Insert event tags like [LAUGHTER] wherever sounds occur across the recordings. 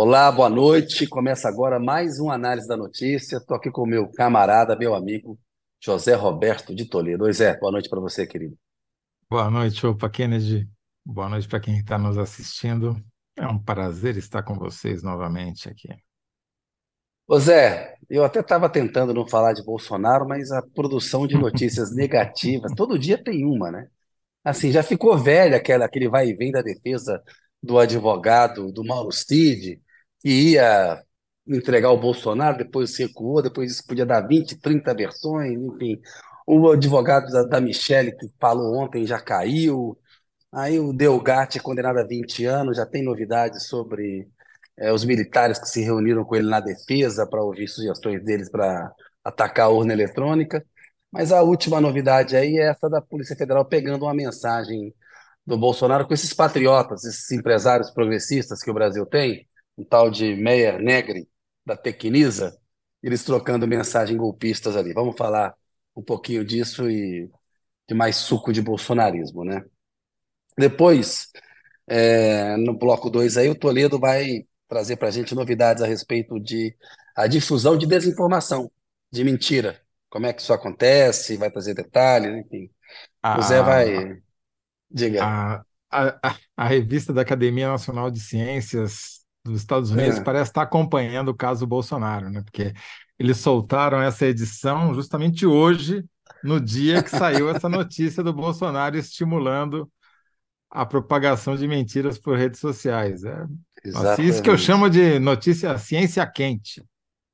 Olá, boa noite. Começa agora mais uma análise da notícia. Estou aqui com o meu camarada, meu amigo José Roberto de Toledo. Oi, Zé, boa noite para você, querido. Boa noite, opa Kennedy. Boa noite para quem está nos assistindo. É um prazer estar com vocês novamente aqui. Ô Zé, eu até estava tentando não falar de Bolsonaro, mas a produção de notícias [LAUGHS] negativas, todo dia tem uma, né? Assim, já ficou velha aquela, aquele vai e vem da defesa do advogado do Mauro Cid, que ia entregar o Bolsonaro, depois recuou, depois isso podia dar 20, 30 versões, enfim. O advogado da, da Michelle, que falou ontem, já caiu. Aí o Delgatti é condenado a 20 anos, já tem novidades sobre é, os militares que se reuniram com ele na defesa para ouvir sugestões deles para atacar a urna eletrônica. Mas a última novidade aí é essa da Polícia Federal pegando uma mensagem do Bolsonaro com esses patriotas, esses empresários progressistas que o Brasil tem, um tal de Meyer Negri, da Tecnisa, eles trocando mensagem golpistas ali. Vamos falar um pouquinho disso e de mais suco de bolsonarismo, né? Depois, é, no bloco 2 aí, o Toledo vai trazer para a gente novidades a respeito de a difusão de desinformação, de mentira. Como é que isso acontece, vai trazer detalhes, enfim. O Zé vai Diga. A, a, a revista da Academia Nacional de Ciências dos Estados Unidos É, parece estar acompanhando o caso Bolsonaro, né? Porque eles soltaram essa edição justamente hoje, no dia que saiu essa [LAUGHS] notícia do Bolsonaro estimulando a propagação de mentiras por redes sociais. É, isso que eu chamo de notícia ciência quente.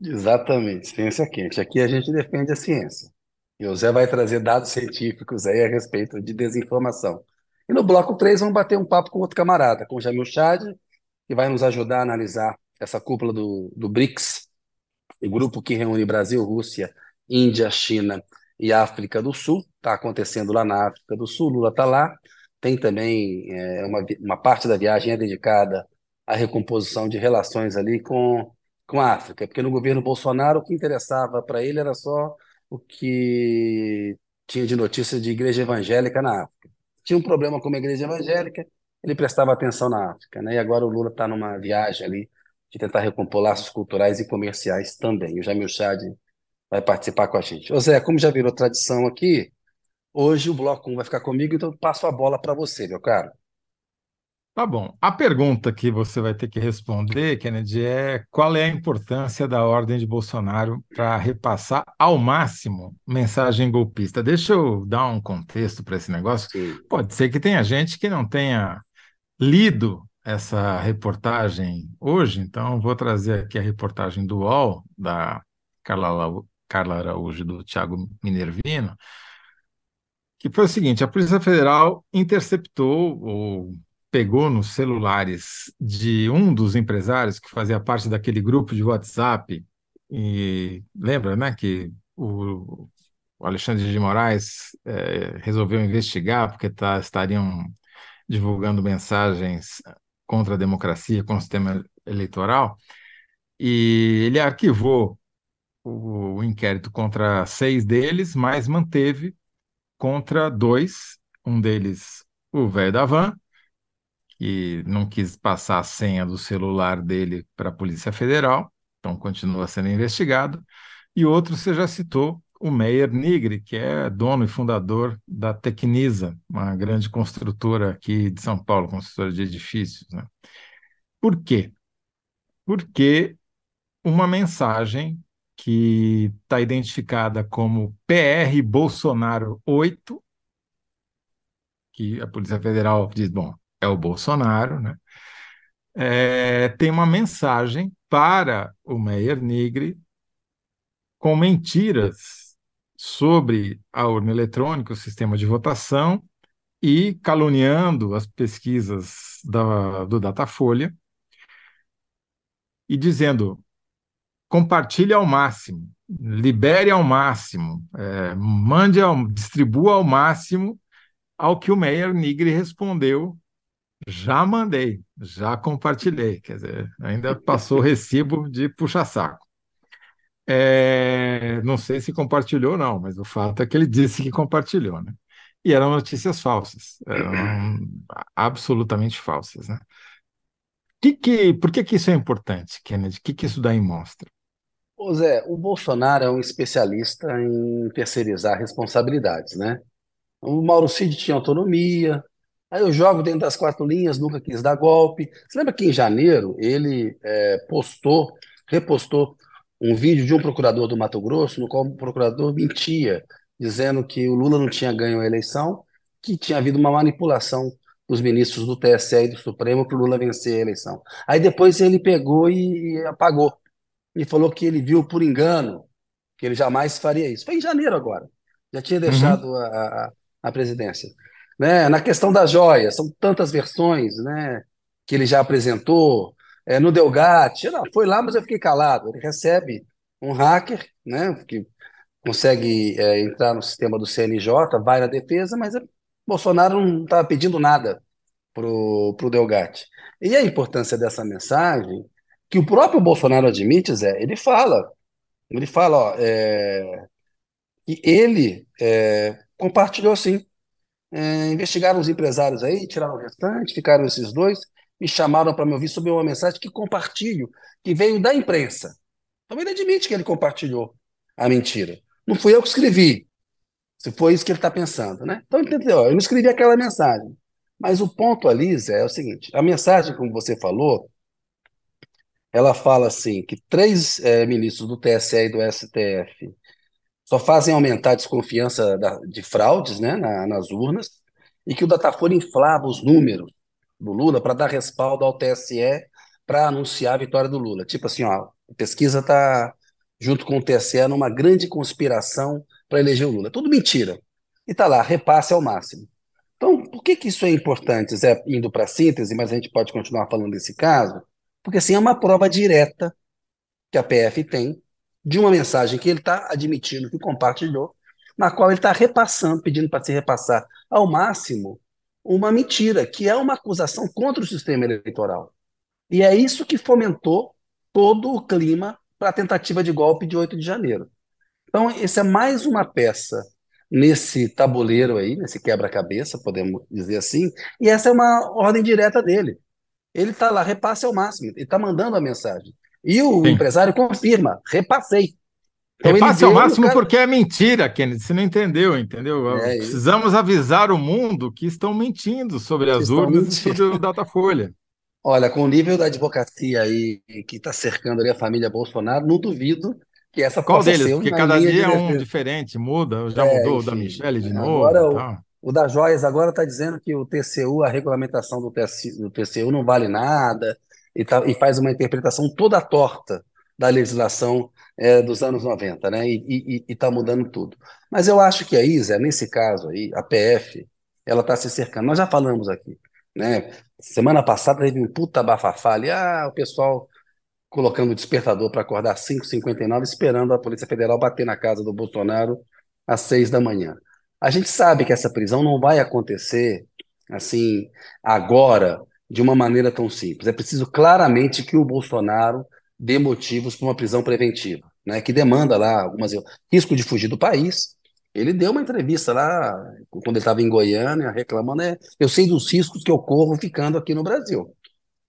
Exatamente. Ciência quente. Aqui a gente defende a ciência. E o Zé vai trazer dados científicos aí a respeito de desinformação. E no bloco 3 vamos bater um papo com outro camarada, com o Jamil Chad, que vai nos ajudar a analisar essa cúpula do, do BRICS, o grupo que reúne Brasil, Rússia, Índia, China e África do Sul. Está acontecendo lá na África do Sul, Lula está lá. Tem também é, uma, uma parte da viagem é dedicada à recomposição de relações ali com, com a África, porque no governo Bolsonaro o que interessava para ele era só o que tinha de notícia de igreja evangélica na África. Tinha um problema com uma igreja evangélica, ele prestava atenção na África, né? E agora o Lula está numa viagem ali de tentar recompor laços culturais e comerciais também. O Jamil Chad vai participar com a gente. Ô Zé, como já virou tradição aqui, hoje o Bloco 1 vai ficar comigo, então eu passo a bola para você, meu caro. Tá bom. A pergunta que você vai ter que responder, Kennedy, é qual é a importância da ordem de Bolsonaro para repassar ao máximo mensagem golpista? Deixa eu dar um contexto para esse negócio. Sim. Pode ser que tenha gente que não tenha lido essa reportagem hoje, então vou trazer aqui a reportagem do UOL, da Carla, Carla Araújo e do Tiago Minervino, que foi o seguinte: a Polícia Federal interceptou ou pegou nos celulares de um dos empresários que fazia parte daquele grupo de WhatsApp, e lembra, né, que o, o Alexandre de Moraes eh, resolveu investigar porque tá, estariam divulgando mensagens contra a democracia, contra o sistema eleitoral, e ele arquivou o, o inquérito contra seis deles, mas manteve contra dois, um deles o velho da van, que não quis passar a senha do celular dele para a Polícia Federal, então continua sendo investigado, e outro você já citou, o Meyer Nigri, que é dono e fundador da Tecnisa, uma grande construtora aqui de São Paulo, construtora de edifícios, né? Por quê? Porque uma mensagem que está identificada como PR Bolsonaro 8, que a Polícia Federal diz, bom, é o Bolsonaro, né? É, tem uma mensagem para o Meyer Nigri com mentiras sobre a urna eletrônica, o sistema de votação, e caluniando as pesquisas da, do Datafolha, e dizendo compartilhe ao máximo, libere ao máximo, é, mande ao, distribua ao máximo, ao que o Meyer Nigri respondeu, já mandei, já compartilhei, quer dizer, ainda passou o recibo de puxa-saco. É, não sei se compartilhou ou não, mas o fato é que ele disse que compartilhou, né? E eram notícias falsas, eram absolutamente falsas, né? Que que, por que, que isso é importante, Kennedy? O que, que isso daí mostra? Ô Zé, o Bolsonaro é um especialista em terceirizar responsabilidades, né? O Mauro Cid tinha autonomia, aí eu jogo dentro das quatro linhas, nunca quis dar golpe. Você lembra que em janeiro ele é, postou, repostou um vídeo de um procurador do Mato Grosso, no qual o procurador mentia, dizendo que o Lula não tinha ganho a eleição, que tinha havido uma manipulação dos ministros do TSE e do Supremo para o Lula vencer a eleição. Aí depois ele pegou e, e apagou. E falou que ele viu por engano, que ele jamais faria isso. Foi em janeiro agora. Já tinha deixado uhum. a, a, a, presidência. Né? Na questão das joias, são tantas versões né, que ele já apresentou. É, no Delgatti, não, foi lá, mas eu fiquei calado. Ele recebe um hacker, né, que consegue é, entrar no sistema do CNJ, vai na defesa, mas Bolsonaro não estava pedindo nada para o Delgatti. E a importância dessa mensagem, que o próprio Bolsonaro admite, Zé, ele fala, ele fala, ó, é, que ele é, compartilhou sim. É, investigaram os empresários aí, tiraram o restante, ficaram esses dois, me chamaram para me ouvir sobre uma mensagem que compartilho, que veio da imprensa. Então ele admite que ele compartilhou a mentira. Não fui eu que escrevi, se foi isso que ele está pensando, né? Então, entendeu? Eu não escrevi aquela mensagem. Mas o ponto ali, Zé, é o seguinte: a mensagem, como você falou, ela fala assim: que três é, ministros do TSE e do STF só fazem aumentar a desconfiança da, de fraudes né, na, nas urnas, e que o Datafolha inflava os números do Lula para dar respaldo ao TSE para anunciar a vitória do Lula. Tipo assim, ó, a pesquisa está junto com o TSE numa grande conspiração para eleger o Lula. Tudo mentira. E está lá, repasse ao máximo. Então, por que, que isso é importante, Zé, indo para a síntese, mas a gente pode continuar falando desse caso? Porque assim é uma prova direta que a PF tem de uma mensagem que ele está admitindo que compartilhou, na qual ele está repassando, pedindo para se repassar ao máximo uma mentira, que é uma acusação contra o sistema eleitoral. E é isso que fomentou todo o clima para a tentativa de golpe de 8 de janeiro. Então, essa é mais uma peça nesse tabuleiro aí, nesse quebra-cabeça, podemos dizer assim, e essa é uma ordem direta dele. Ele está lá, repasse ao máximo, ele está mandando a mensagem. E o Sim. empresário confirma, repassei. Então, repasse ao máximo cara... porque é mentira, Kennedy, você não entendeu, entendeu? É Precisamos isso. avisar o mundo que estão mentindo sobre as urnas e sobre o Datafolha. Olha, com o nível da advocacia aí que está cercando ali a família Bolsonaro, não duvido que essa Qual deles? Porque cada dia é um diferente, muda, já é, mudou enfim, o da Michelle de novo. Agora, o, o da Joias agora está dizendo que o TCU, a regulamentação do TCU, do TCU não vale nada, e, tá, e, faz uma interpretação toda torta da legislação é, dos anos 90, né? E está mudando tudo. Mas eu acho que aí, Zé, nesse caso aí, a PF, ela está se cercando. Nós já falamos aqui, né? Semana passada teve um puta bafafá ali, ah, o pessoal colocando o despertador para acordar às 5h59, esperando a Polícia Federal bater na casa do Bolsonaro às 6 da manhã. A gente sabe que essa prisão não vai acontecer assim agora de uma maneira tão simples. É preciso claramente que o Bolsonaro dê motivos para uma prisão preventiva, né, que demanda lá algumas risco de fugir do país. Ele deu uma entrevista lá quando ele estava em Goiânia reclamando, né, eu sei dos riscos que eu corro ficando aqui no Brasil.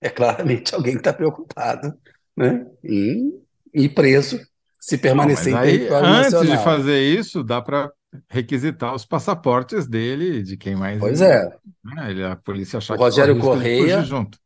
É claramente alguém que está preocupado né, em ir preso se permanecer Não, em território antes nacional. Antes de fazer isso, dá para requisitar os passaportes dele, de quem mais. Pois é. Né, a polícia achar o Rogério Correia, junto.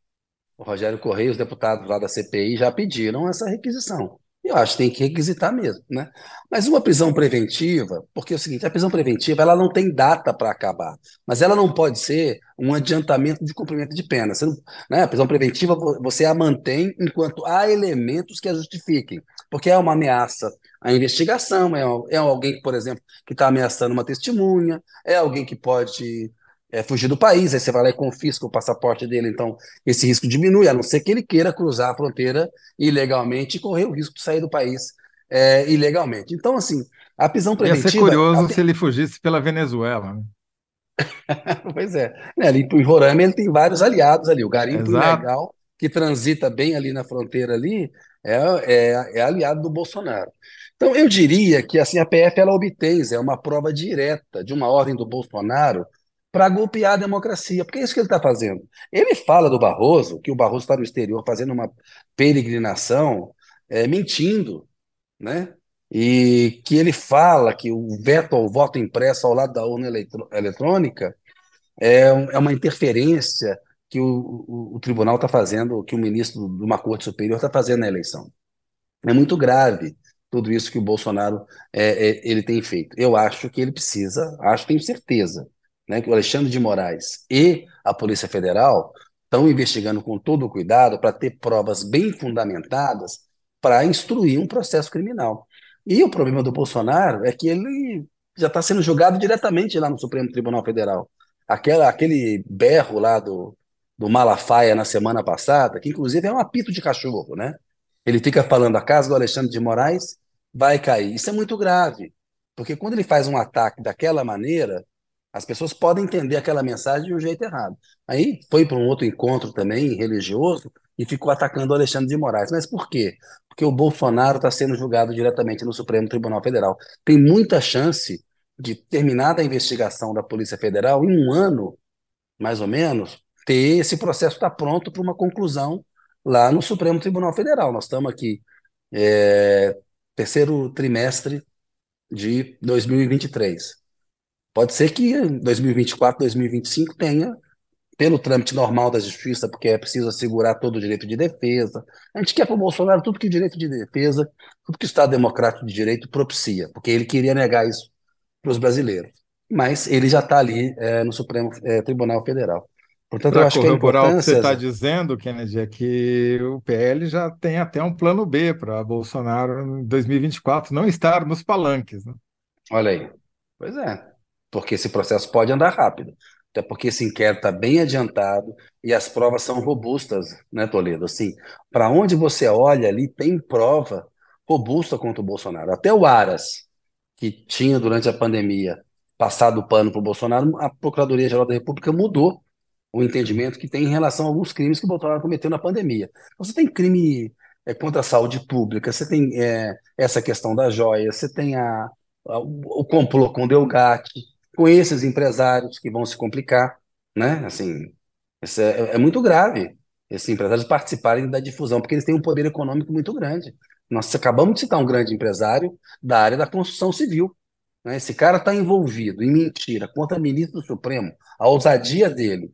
O Rogério Correia, os deputados lá da CPI já pediram essa requisição. Eu acho que tem que requisitar mesmo, né? Mas uma prisão preventiva, porque é o seguinte, a prisão preventiva ela não tem data para acabar, mas ela não pode ser um adiantamento de cumprimento de pena. Não, né? A prisão preventiva você a mantém enquanto há elementos que a justifiquem, porque é uma ameaça à investigação, é, é alguém, por exemplo, que está ameaçando uma testemunha, é alguém que pode é, fugir do país, aí você vai lá e confisca o passaporte dele, então esse risco diminui, a não ser que ele queira cruzar a fronteira ilegalmente e correr o risco de sair do país é, ilegalmente. Então, assim, a prisão preventiva... Ia ser curioso se ele fugisse pela Venezuela, né? [LAUGHS] pois é. Né, ali em Roraima ele tem vários aliados ali, o garimpo Exato. ilegal, que transita bem ali na fronteira ali, é, é, é aliado do Bolsonaro. Então, eu diria que assim, a PF ela obtém é uma prova direta de uma ordem do Bolsonaro para golpear a democracia, porque é isso que ele está fazendo. Ele fala do Barroso, que o Barroso está no exterior fazendo uma peregrinação, é, mentindo, né? E que ele fala que o veto ao voto impresso ao lado da urna eletrônica é, é uma interferência que o, o, o tribunal está fazendo, que o ministro de uma corte superior está fazendo na eleição. É muito grave tudo isso que o Bolsonaro é, é, ele tem feito. Eu acho que ele precisa, acho, tenho certeza, né, que o Alexandre de Moraes e a Polícia Federal estão investigando com todo o cuidado para ter provas bem fundamentadas para instruir um processo criminal. E o problema do Bolsonaro é que ele já está sendo julgado diretamente lá no Supremo Tribunal Federal. Aquela, aquele berro lá do, do Malafaia na semana passada, que inclusive é um apito de cachorro, né? Ele fica falando a casa do Alexandre de Moraes vai cair. Isso é muito grave, porque quando ele faz um ataque daquela maneira, as pessoas podem entender aquela mensagem de um jeito errado. Aí foi para um outro encontro também religioso e ficou atacando o Alexandre de Moraes. Mas por quê? Porque o Bolsonaro está sendo julgado diretamente no Supremo Tribunal Federal. Tem muita chance de terminar a investigação da Polícia Federal em um ano, mais ou menos, ter esse processo estar tá pronto para uma conclusão lá no Supremo Tribunal Federal. Nós estamos aqui é, terceiro trimestre de 2023. Pode ser que em 2024, 2025 tenha, pelo trâmite normal da justiça, porque é preciso assegurar todo o direito de defesa. A gente quer para o Bolsonaro tudo que o direito de defesa, tudo que o Estado Democrático de Direito propicia, porque ele queria negar isso para os brasileiros. Mas ele já está ali é, no Supremo é, Tribunal Federal. Portanto, eu acho que a importância... o que você está dizendo, Kennedy, é que o PL já tem até um plano B para Bolsonaro em 2024 não estar nos palanques. Né? Olha aí. Pois é, porque esse processo pode andar rápido. Até porque esse inquérito está bem adiantado e as provas são robustas, né, Toledo? Assim, para onde você olha ali, tem prova robusta contra o Bolsonaro. Até o Aras, que tinha durante a pandemia passado o pano para o Bolsonaro, a Procuradoria-Geral da República mudou o entendimento que tem em relação a alguns crimes que o Bolsonaro cometeu na pandemia. Você tem crime é, contra a saúde pública, você tem é, essa questão da joia, você tem a, a, o complô com o Delgatti, com esses empresários que vão se complicar, né? Assim, é, é muito grave esses empresários participarem da difusão, porque eles têm um poder econômico muito grande. Nós acabamos de citar um grande empresário da área da construção civil. Né? Esse cara está envolvido em mentira contra o ministro do Supremo, a ousadia dele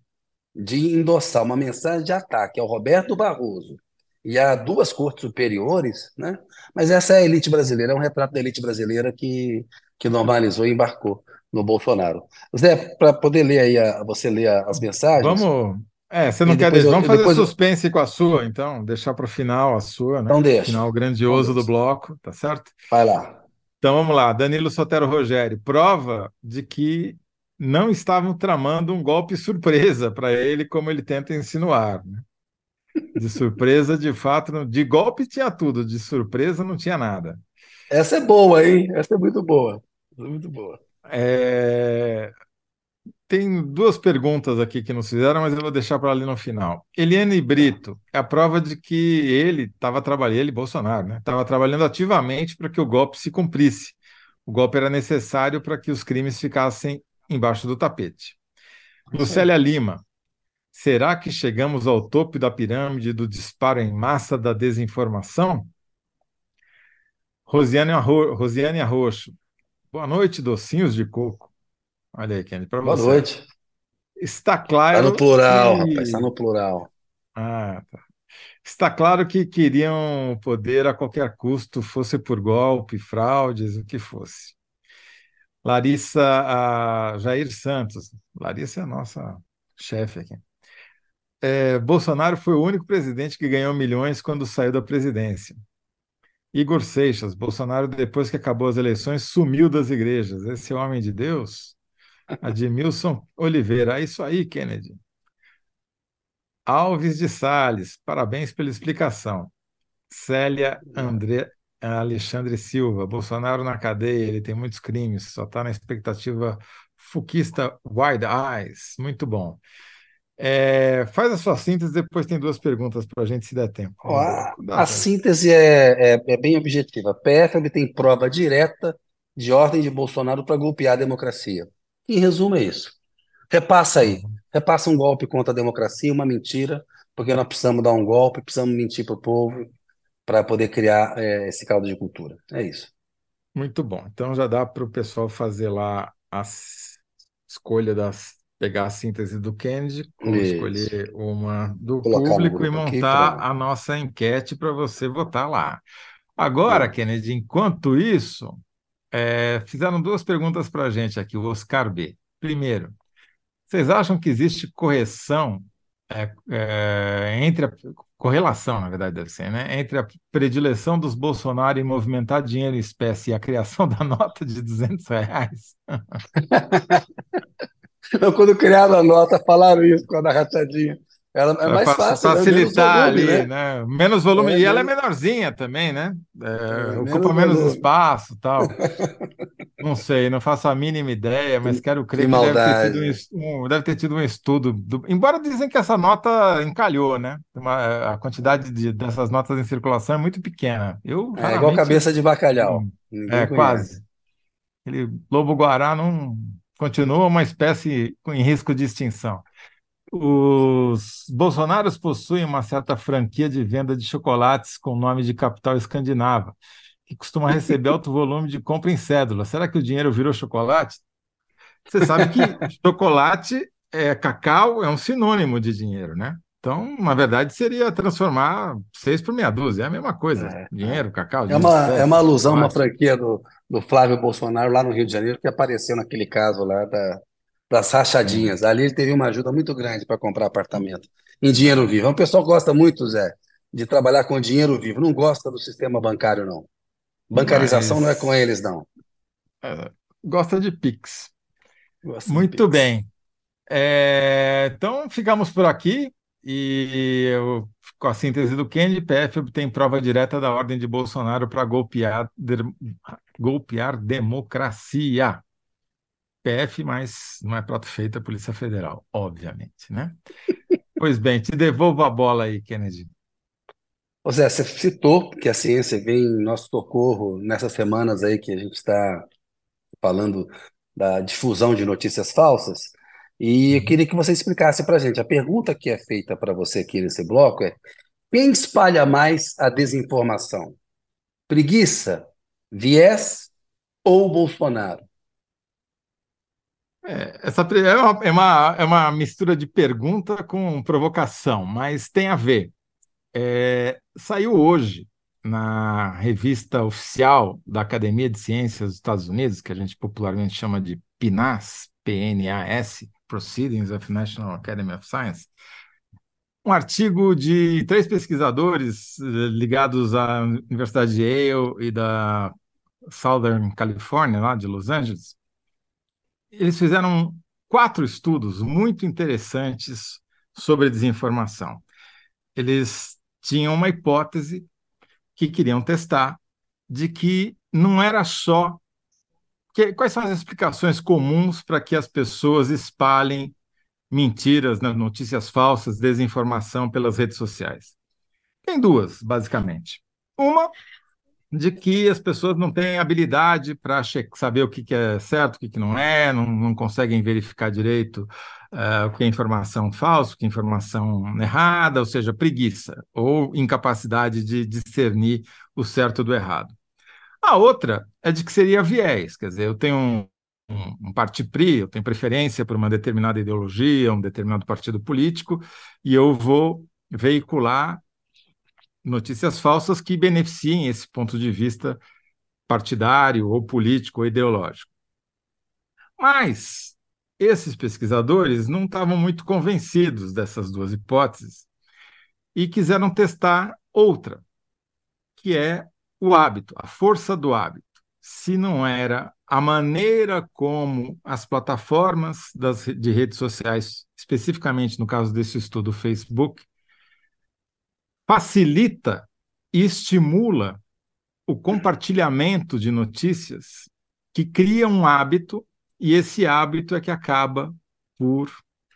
de endossar uma mensagem de ataque ao Roberto Barroso e a duas cortes superiores, né? Mas essa é a elite brasileira, é um retrato da elite brasileira que, que normalizou e embarcou no Bolsonaro. Zé, para poder ler aí, a, você ler as mensagens. Vamos. É, você não quer deixar. Vamos fazer suspense eu... com a sua, então, deixar para o final a sua, né? Então deixa. Final grandioso do bloco, tá certo? Vai lá. Então vamos lá, Danilo Sotero Rogério, prova de que não estavam tramando um golpe surpresa para ele, como ele tenta insinuar. Né? De surpresa, de fato, de golpe tinha tudo, de surpresa não tinha nada. Essa é boa, hein? Essa é muito boa. Muito boa. É... Tem duas perguntas aqui que nos fizeram, mas eu vou deixar para ali no final. Eliane Brito, é a prova de que ele estava trabalhando, ele, Bolsonaro, né? Estava trabalhando ativamente para que o golpe se cumprisse. O golpe era necessário para que os crimes ficassem embaixo do tapete. Lucélia Lima, será que chegamos ao topo da pirâmide do disparo em massa da desinformação? Rosiane, Arro... Rosiane Arroxo, boa noite, docinhos de coco. Olha aí, Kenny, para você. Boa noite. Está claro. Está no plural, que... rapaz, está no plural. Ah, tá. Está claro que queriam poder a qualquer custo, fosse por golpe, fraudes, o que fosse. Larissa Jair Santos. Larissa é a nossa chefe aqui. É, Bolsonaro foi o único presidente que ganhou milhões quando saiu da presidência. Igor Seixas, Bolsonaro, depois que acabou as eleições, sumiu das igrejas. Esse homem de Deus? Admilson Oliveira. É isso aí, Kennedy. Alves de Sales, parabéns pela explicação. Célia André, Alexandre Silva, Bolsonaro na cadeia, ele tem muitos crimes, só está na expectativa fuquista Wide Eyes. Muito bom. É, faz a sua síntese, depois tem duas perguntas para a gente, se der tempo. a, a síntese é, é, é, bem objetiva. A PFL tem prova direta de ordem de Bolsonaro para golpear a democracia. Em resumo, é isso. Repassa aí. Repassa um golpe contra a democracia, uma mentira, porque nós precisamos dar um golpe, precisamos mentir para o povo para poder criar é, esse caldo de cultura. É isso. Muito bom. Então já dá para o pessoal fazer lá a escolha das pegar a síntese do Kennedy, escolher uma do Colocar público e montar pra... a nossa enquete para você votar lá. Agora, Kennedy, enquanto isso, é, fizeram duas perguntas para a gente aqui, o Oscar B. Primeiro, vocês acham que existe correção é, é, entre a correlação, na verdade, deve ser, né? Entre a predileção dos Bolsonaro em movimentar dinheiro em espécie e a criação [LAUGHS] da nota de 200 reais? [LAUGHS] quando criaram a nota, falaram isso com a rachadinha. Ela é mais fácil. Né? Facilitar volume, ali, né? né? Menos volume. É, e ela é menorzinha também, né? É, é, ocupa menos, menos espaço tal. [LAUGHS] não sei, não faço a mínima ideia, mas quero crer que, que deve, ter tido um, deve ter tido um estudo. Do, embora dizem que essa nota encalhou, né? Uma, a quantidade de, dessas notas em circulação é muito pequena. Eu, é igual cabeça de bacalhau. é, conhece. quase. Aquele lobo-guará não continua uma espécie em risco de extinção. Os bolsonaros possuem uma certa franquia de venda de chocolates com nome de capital escandinava, que costuma receber [LAUGHS] alto volume de compra em cédula. Será que o dinheiro virou chocolate? Você sabe que [LAUGHS] chocolate, é, cacau, é um sinônimo de dinheiro, né? Então, na verdade, seria transformar seis por meia dúzia, é a mesma coisa. É, dinheiro, cacau. É dinheiro, uma, é uma alusão, uma franquia do, do Flávio Bolsonaro lá no Rio de Janeiro, que apareceu naquele caso lá da, das rachadinhas. Ali ele teve uma ajuda muito grande para comprar apartamento em dinheiro vivo. É um pessoal que gosta muito, Zé, de trabalhar com dinheiro vivo. Não gosta do sistema bancário, não. Bancarização Mas... não é com eles, não. É, gosta de Pix. Gosta muito de Pix. bem. É, então, ficamos por aqui. E eu, com a síntese do Kennedy, PF obtém prova direta da ordem de Bolsonaro para golpear, de, golpear democracia. PF, mas não é prato feito a Polícia Federal, obviamente, né? pois bem, te devolvo a bola aí, Kennedy. Ô Zé, você citou que a ciência vem em nosso socorro nessas semanas aí que a gente está falando da difusão de notícias falsas. E eu queria que você explicasse para a gente. A pergunta que é feita para você aqui nesse bloco é: quem espalha mais a desinformação? Preguiça, viés ou Bolsonaro? É, essa é é, uma, é uma mistura de pergunta com provocação, mas tem a ver. É, saiu hoje na revista oficial da Academia de Ciências dos Estados Unidos, que a gente popularmente chama de PNAS, PNAS, Proceedings of National Academy of Science, um artigo de três pesquisadores eh, ligados à Universidade de Yale e da Southern California, lá de Los Angeles. Eles fizeram quatro estudos muito interessantes sobre desinformação. Eles tinham uma hipótese que queriam testar de que não era só que, quais são as explicações comuns para que as pessoas espalhem mentiras, né, notícias falsas, desinformação pelas redes sociais? Tem duas, basicamente. Uma, de que as pessoas não têm habilidade para saber o que, que, é certo, o que, que não é, não, não conseguem verificar direito uh, o que é informação falsa, o que é informação errada, ou seja, preguiça ou incapacidade de discernir o certo do errado. A outra é de que seria viés, quer dizer, eu tenho um, um, um partipri, eu tenho preferência por uma determinada ideologia, um determinado partido político, e eu vou veicular notícias falsas que beneficiem esse ponto de vista partidário ou político ou ideológico. Mas esses pesquisadores não estavam muito convencidos dessas duas hipóteses e quiseram testar outra, que é o hábito, a força do hábito. Se não era a maneira como as plataformas das, de redes sociais, especificamente no caso desse estudo, o Facebook, facilita e estimula o compartilhamento de notícias que cria um hábito, e esse hábito é que acaba por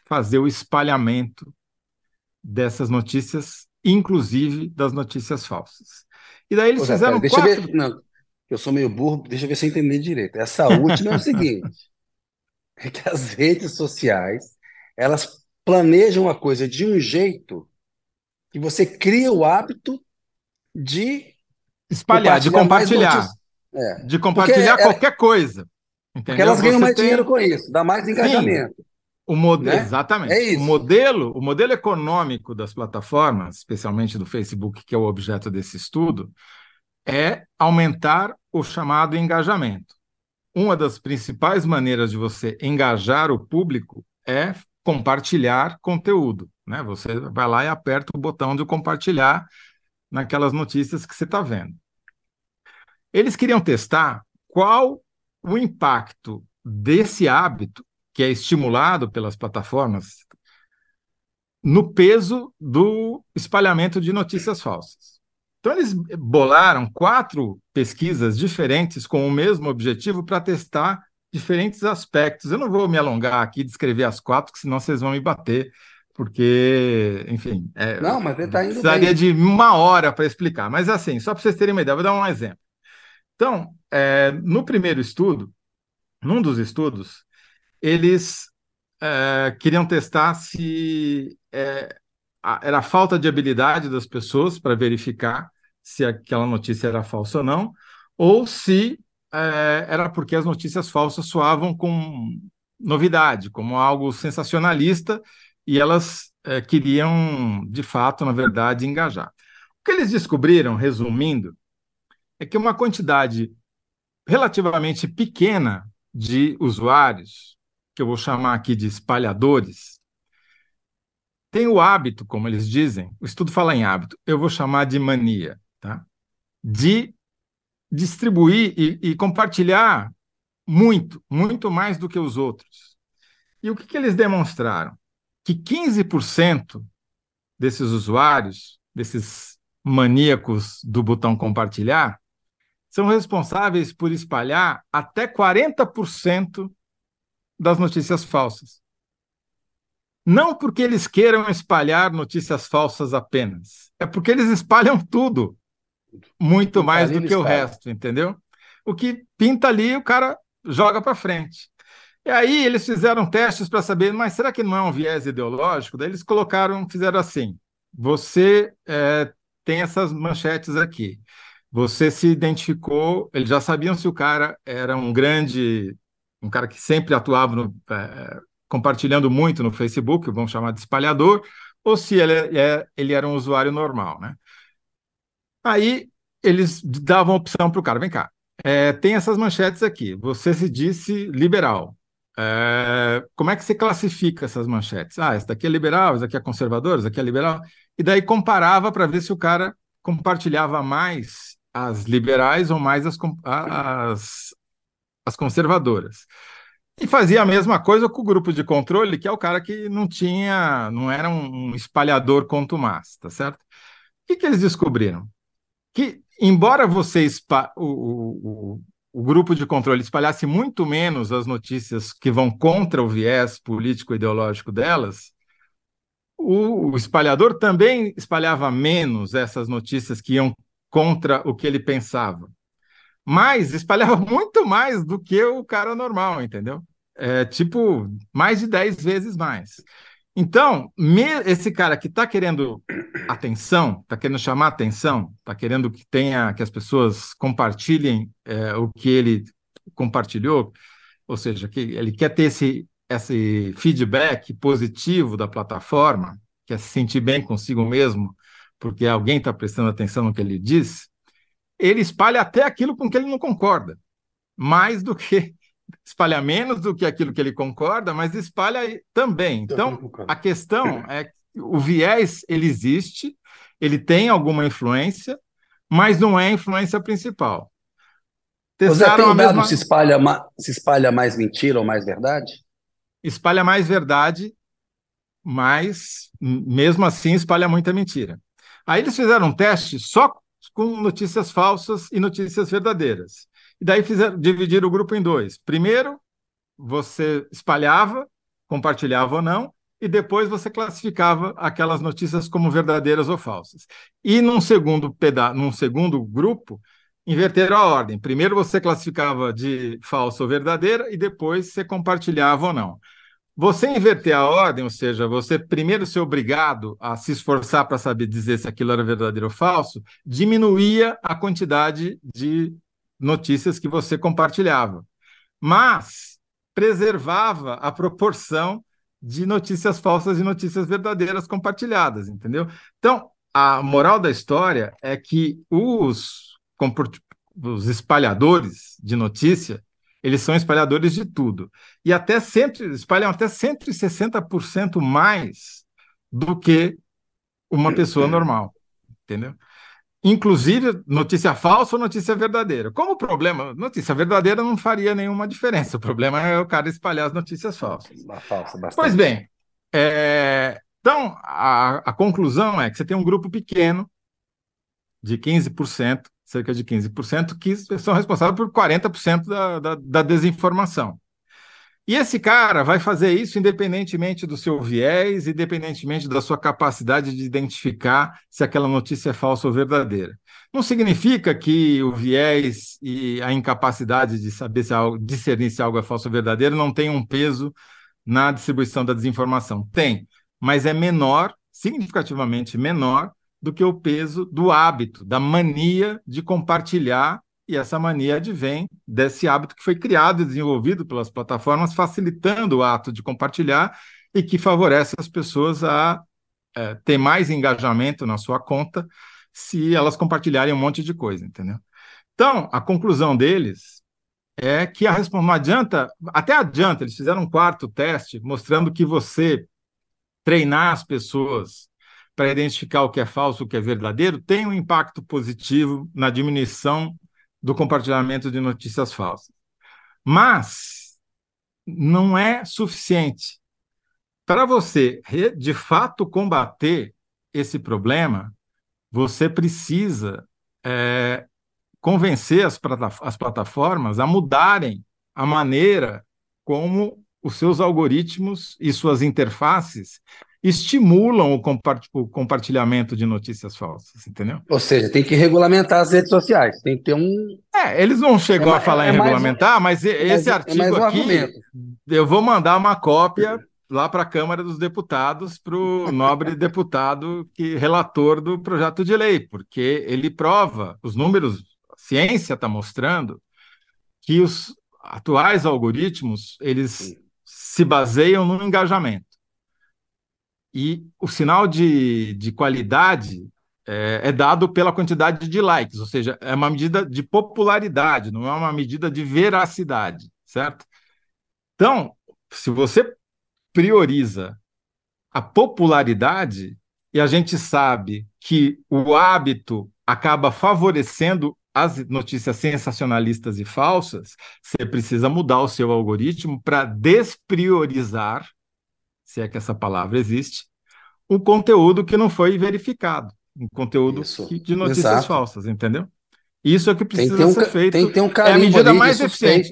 fazer o espalhamento dessas notícias, inclusive das notícias falsas. E daí eles fizeram deixa quatro... Eu ver, não, eu sou meio burro, deixa eu ver se eu entender direito. Essa última é o [LAUGHS] seguinte: é que as redes sociais, elas planejam a coisa de um jeito que você cria o hábito de espalhar, de compartilhar, é. de compartilhar porque, qualquer coisa. Entendeu? Porque elas ganham mais tem... dinheiro com isso, dá mais engajamento. Sim. O modelo, né? Exatamente. É o modelo, o modelo econômico das plataformas, especialmente do Facebook, que é o objeto desse estudo, é aumentar o chamado engajamento. Uma das principais maneiras de você engajar o público é compartilhar conteúdo. Né? Você vai lá e aperta o botão de compartilhar naquelas notícias que você está vendo. Eles queriam testar qual o impacto desse hábito que é estimulado pelas plataformas no peso do espalhamento de notícias falsas. Então, eles bolaram quatro pesquisas diferentes com o mesmo objetivo para testar diferentes aspectos. Eu não vou me alongar aqui descrever as quatro, senão vocês vão me bater, porque, enfim. É, não, mas ele está indo. Precisaria bem. de uma hora para explicar. Mas, assim, só para vocês terem uma ideia, vou dar um exemplo. Então, é, no primeiro estudo, num dos estudos, eles é, queriam testar se é, era a falta de habilidade das pessoas para verificar se aquela notícia era falsa ou não, ou se é, era porque as notícias falsas soavam com novidade, como algo sensacionalista, e elas é, queriam, de fato, na verdade, engajar. O que eles descobriram, resumindo, é que uma quantidade relativamente pequena de usuários que eu vou chamar aqui de espalhadores, tem o hábito, como eles dizem, o estudo fala em hábito, eu vou chamar de mania, tá? de distribuir e, e compartilhar muito, muito mais do que os outros. E o que, que eles demonstraram? Que 15% desses usuários, desses maníacos do botão compartilhar, são responsáveis por espalhar até 40% das notícias falsas. Não porque eles queiram espalhar notícias falsas apenas, é porque eles espalham tudo, muito mais do que o resto, entendeu? O que pinta ali, o cara joga para frente. E aí eles fizeram testes para saber, mas será que não é um viés ideológico? Daí eles colocaram, fizeram assim: você é, tem essas manchetes aqui. Você se identificou, eles já sabiam se o cara era um grande um cara que sempre atuava no, é, compartilhando muito no Facebook, vamos chamar de espalhador, ou se ele, é, ele era um usuário normal, né? Aí eles davam opção para o cara, vem cá, é, tem essas manchetes aqui, você se disse liberal, é, como é que você classifica essas manchetes? Ah, essa daqui é liberal, essa daqui é conservador, essa daqui é liberal, e daí comparava para ver se o cara compartilhava mais as liberais ou mais as, as, as conservadoras. E fazia a mesma coisa com o grupo de controle, que é o cara que não tinha, não era um espalhador contumaz, tá certo? O que, que eles descobriram? Que, embora você o, o, o, grupo de controle espalhasse muito menos as notícias que vão contra o viés político-ideológico delas, o espalhador também espalhava menos essas notícias que iam contra o que ele pensava mas espalhava [LAUGHS] muito mais do que o cara normal, entendeu? É, tipo, mais de 10 vezes mais. Então, me, esse cara que está querendo atenção, está querendo chamar atenção, está querendo que tenha que as pessoas compartilhem é, o que ele compartilhou, ou seja, que ele quer ter esse, esse feedback positivo da plataforma, quer se sentir bem consigo mesmo, porque alguém está prestando atenção no que ele diz, ele espalha até aquilo com que ele não concorda, mais do que [LAUGHS] espalha menos do que aquilo que ele concorda, mas espalha também. Então, a questão é que o viés ele existe, ele tem alguma influência, mas não é a influência principal. Testaram Você tem dado mesma... se, espalha, se espalha mais mentira ou mais verdade? Espalha mais verdade, mas mesmo assim espalha muita mentira. Aí eles fizeram um teste só com notícias falsas e notícias verdadeiras. E daí fizeram, dividir o grupo em dois. Primeiro, você espalhava, compartilhava ou não, e depois você classificava aquelas notícias como verdadeiras ou falsas. E num segundo peda num segundo grupo, inverteram a ordem. Primeiro você classificava de falsa ou verdadeira e depois você compartilhava ou não. Você inverter a ordem, ou seja, você primeiro ser obrigado a se esforçar para saber dizer se aquilo era verdadeiro ou falso, diminuía a quantidade de notícias que você compartilhava. Mas preservava a proporção de notícias falsas e notícias verdadeiras compartilhadas, entendeu? Então, a moral da história é que os, os espalhadores de notícia, eles são espalhadores de tudo. E até sempre, espalham até 160% mais do que uma pessoa normal, entendeu? Inclusive notícia falsa ou notícia verdadeira. Como o problema, notícia verdadeira não faria nenhuma diferença. O problema é o cara espalhar as notícias falsas. Falsa, pois bem, é, então a, a conclusão é que você tem um grupo pequeno de 15%, cerca de 15%, que são responsáveis por 40% da, da, da desinformação. E esse cara vai fazer isso independentemente do seu viés, independentemente da sua capacidade de identificar se aquela notícia é falsa ou verdadeira. Não significa que o viés e a incapacidade de saber se algo, discernir se algo é falso ou verdadeiro não tem um peso na distribuição da desinformação. Tem, mas é menor, significativamente menor, do que o peso do hábito, da mania de compartilhar e essa mania advém desse hábito que foi criado e desenvolvido pelas plataformas, facilitando o ato de compartilhar e que favorece as pessoas a é, ter mais engajamento na sua conta se elas compartilharem um monte de coisa, entendeu? Então, a conclusão deles é que a resposta não adianta, até adianta, eles fizeram um quarto teste mostrando que você treinar as pessoas para identificar o que é falso, o que é verdadeiro, tem um impacto positivo na diminuição do compartilhamento de notícias falsas. Mas não é suficiente. Para você, de fato, combater esse problema, você precisa é, convencer as, as plataformas a mudarem a maneira como os seus algoritmos e suas interfaces estimulam o, compartilhamento de notícias falsas, entendeu? Ou seja, tem que regulamentar as redes sociais, tem que ter um. É, eles não chegou é, a falar é, em regulamentar, um, mas esse é artigo um aqui, argumento. eu vou mandar uma cópia lá para a Câmara dos Deputados, para o nobre [LAUGHS] deputado que relator do projeto de lei, porque ele prova, os números, a ciência está mostrando que os atuais algoritmos eles se baseiam no engajamento. E o sinal de, de qualidade é, é, dado pela quantidade de likes, ou seja, é uma medida de popularidade, não é uma medida de veracidade, certo? Então, se você prioriza a popularidade, e a gente sabe que o hábito acaba favorecendo as notícias sensacionalistas e falsas, você precisa mudar o seu algoritmo para despriorizar se é que essa palavra existe, o conteúdo que não foi verificado, um conteúdo que, de notícias Exato. falsas, entendeu? Isso é que precisa um, ser feito. Tem que ter um é a medida mais eficiente.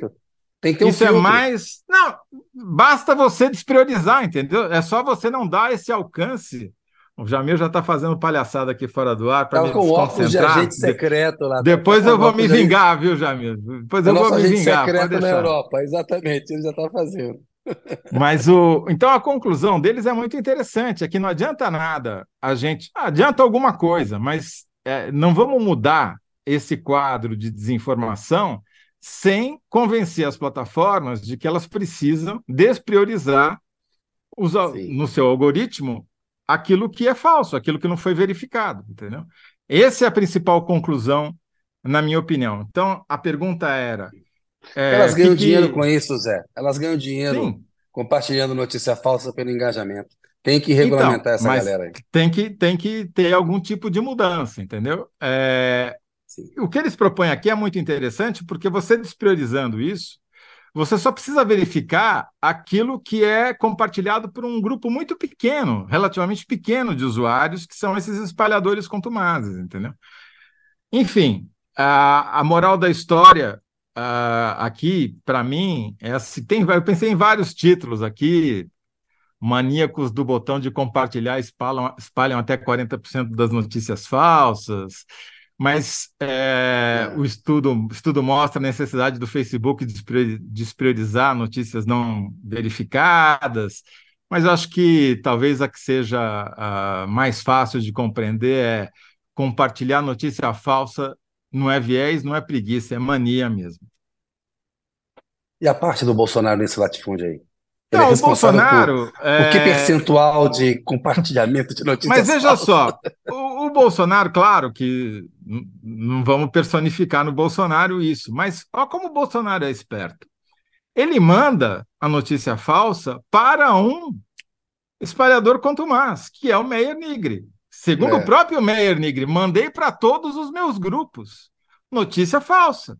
Tem que ter um Isso é filtro. é mais. Não, basta você despriorizar, entendeu? É só você não dar esse alcance. O Jamil já está fazendo palhaçada aqui fora do ar para me com óculos de agente secreto lá. Depois eu vou me vingar, viu, Jamil? Depois eu vou me vingar. secreto na Europa, exatamente, ele já está fazendo. Mas o. Então a conclusão deles é muito interessante: é que não adianta nada a gente. Adianta alguma coisa, mas é, não vamos mudar esse quadro de desinformação sem convencer as plataformas de que elas precisam despriorizar os, no seu algoritmo aquilo que é falso, aquilo que não foi verificado, entendeu? Essa é a principal conclusão, na minha opinião. Então, a pergunta era: é, Elas ganham dinheiro com isso, Zé. Elas ganham dinheiro Sim. compartilhando notícia falsa pelo engajamento. Tem que regulamentar então, essa galera aí. Tem que, tem que ter algum tipo de mudança, entendeu? É, o que eles propõem aqui é muito interessante, porque você despriorizando isso, você só precisa verificar aquilo que é compartilhado por um grupo muito pequeno, relativamente pequeno de usuários, que são esses espalhadores contumazes, entendeu? Enfim, a, a moral da história uh, aqui, para mim, é assim, tem, eu pensei em vários títulos aqui. Maníacos do botão de compartilhar espalham, espalham até 40% das notícias falsas. mas é, o estudo, estudo mostra a necessidade do Facebook despriorizar notícias não verificadas, mas acho que talvez a que seja a mais fácil de compreender é compartilhar notícia falsa não é viés, não é preguiça, é mania mesmo. E a parte do Bolsonaro nesse latifúndio aí? Ele não, é o Bolsonaro. Por, é... que percentual de compartilhamento de notícias? Mas veja falsas? só, o, o, Bolsonaro, claro que não vamos personificar no Bolsonaro isso, mas olha como o Bolsonaro é esperto. Ele manda a notícia falsa para um espalhador contumaz, que é o Meyer Nigre. Segundo é. o próprio Meyer Nigre, mandei para todos os meus grupos. Notícia falsa.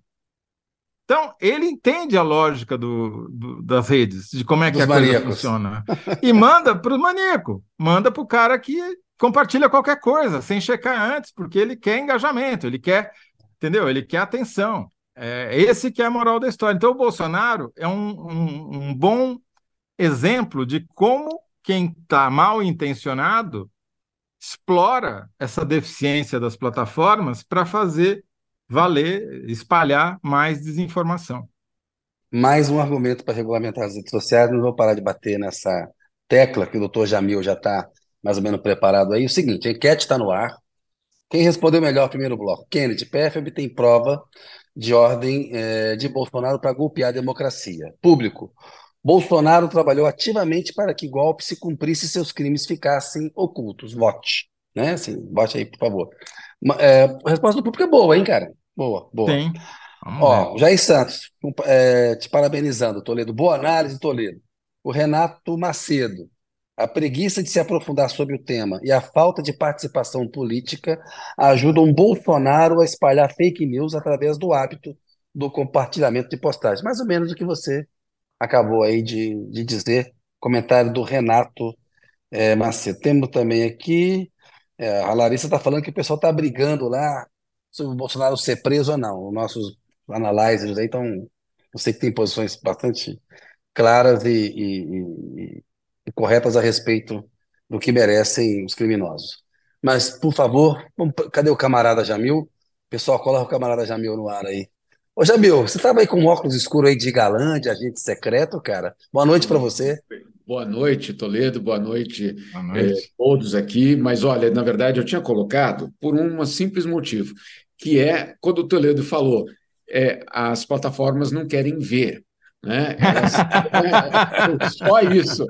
Então, ele entende a lógica do, do, das redes, de como é que Dos a maníacos. coisa funciona. E manda para o maníaco, manda para o cara que compartilha qualquer coisa, sem checar antes, porque ele quer engajamento, ele quer, entendeu? Ele quer atenção. É esse que é a moral da história. Então, o Bolsonaro é um, um, um bom exemplo de como quem está mal intencionado explora essa deficiência das plataformas para fazer valer, espalhar mais desinformação. Mais um argumento para regulamentar as redes sociais, não vou parar de bater nessa tecla que o doutor Jamil já está mais ou menos preparado aí. O seguinte, a enquete está no ar. Quem respondeu melhor primeiro bloco? Kennedy, PFB tem prova de ordem é, de Bolsonaro para golpear a democracia. Público, Bolsonaro trabalhou ativamente para que golpe se cumprisse e seus crimes ficassem ocultos. Vote. Né? Assim, vote aí, por favor. É, a resposta do público é boa, hein, cara? Boa, boa. Tem. Vamos Ó, ver. Jair Santos, é, te parabenizando, Toledo. Boa análise, Toledo. O Renato Macedo. A preguiça de se aprofundar sobre o tema e a falta de participação política ajudam Bolsonaro a espalhar fake news através do hábito do compartilhamento de postagens. Mais ou menos o que você acabou aí de, de dizer. Comentário do Renato é, Macedo. Temos também aqui é, a Larissa está falando que o pessoal está brigando lá sobre o Bolsonaro ser preso ou não. Os nossos analyzers aí estão. Eu sei que tem posições bastante claras e, e, e, e, corretas a respeito do que merecem os criminosos. Mas, por favor, vamos, cadê o camarada Jamil? Pessoal, coloca o camarada Jamil no ar aí. Ô, Jamil, você estava aí com um óculos escuro aí de galã, de agente secreto, cara? Boa noite para você. Boa noite, Toledo, boa noite, boa noite. Eh, todos aqui. Mas olha, na verdade, eu tinha colocado por um simples motivo, que é quando o Toledo falou, é, as plataformas não querem ver. Né? Só isso.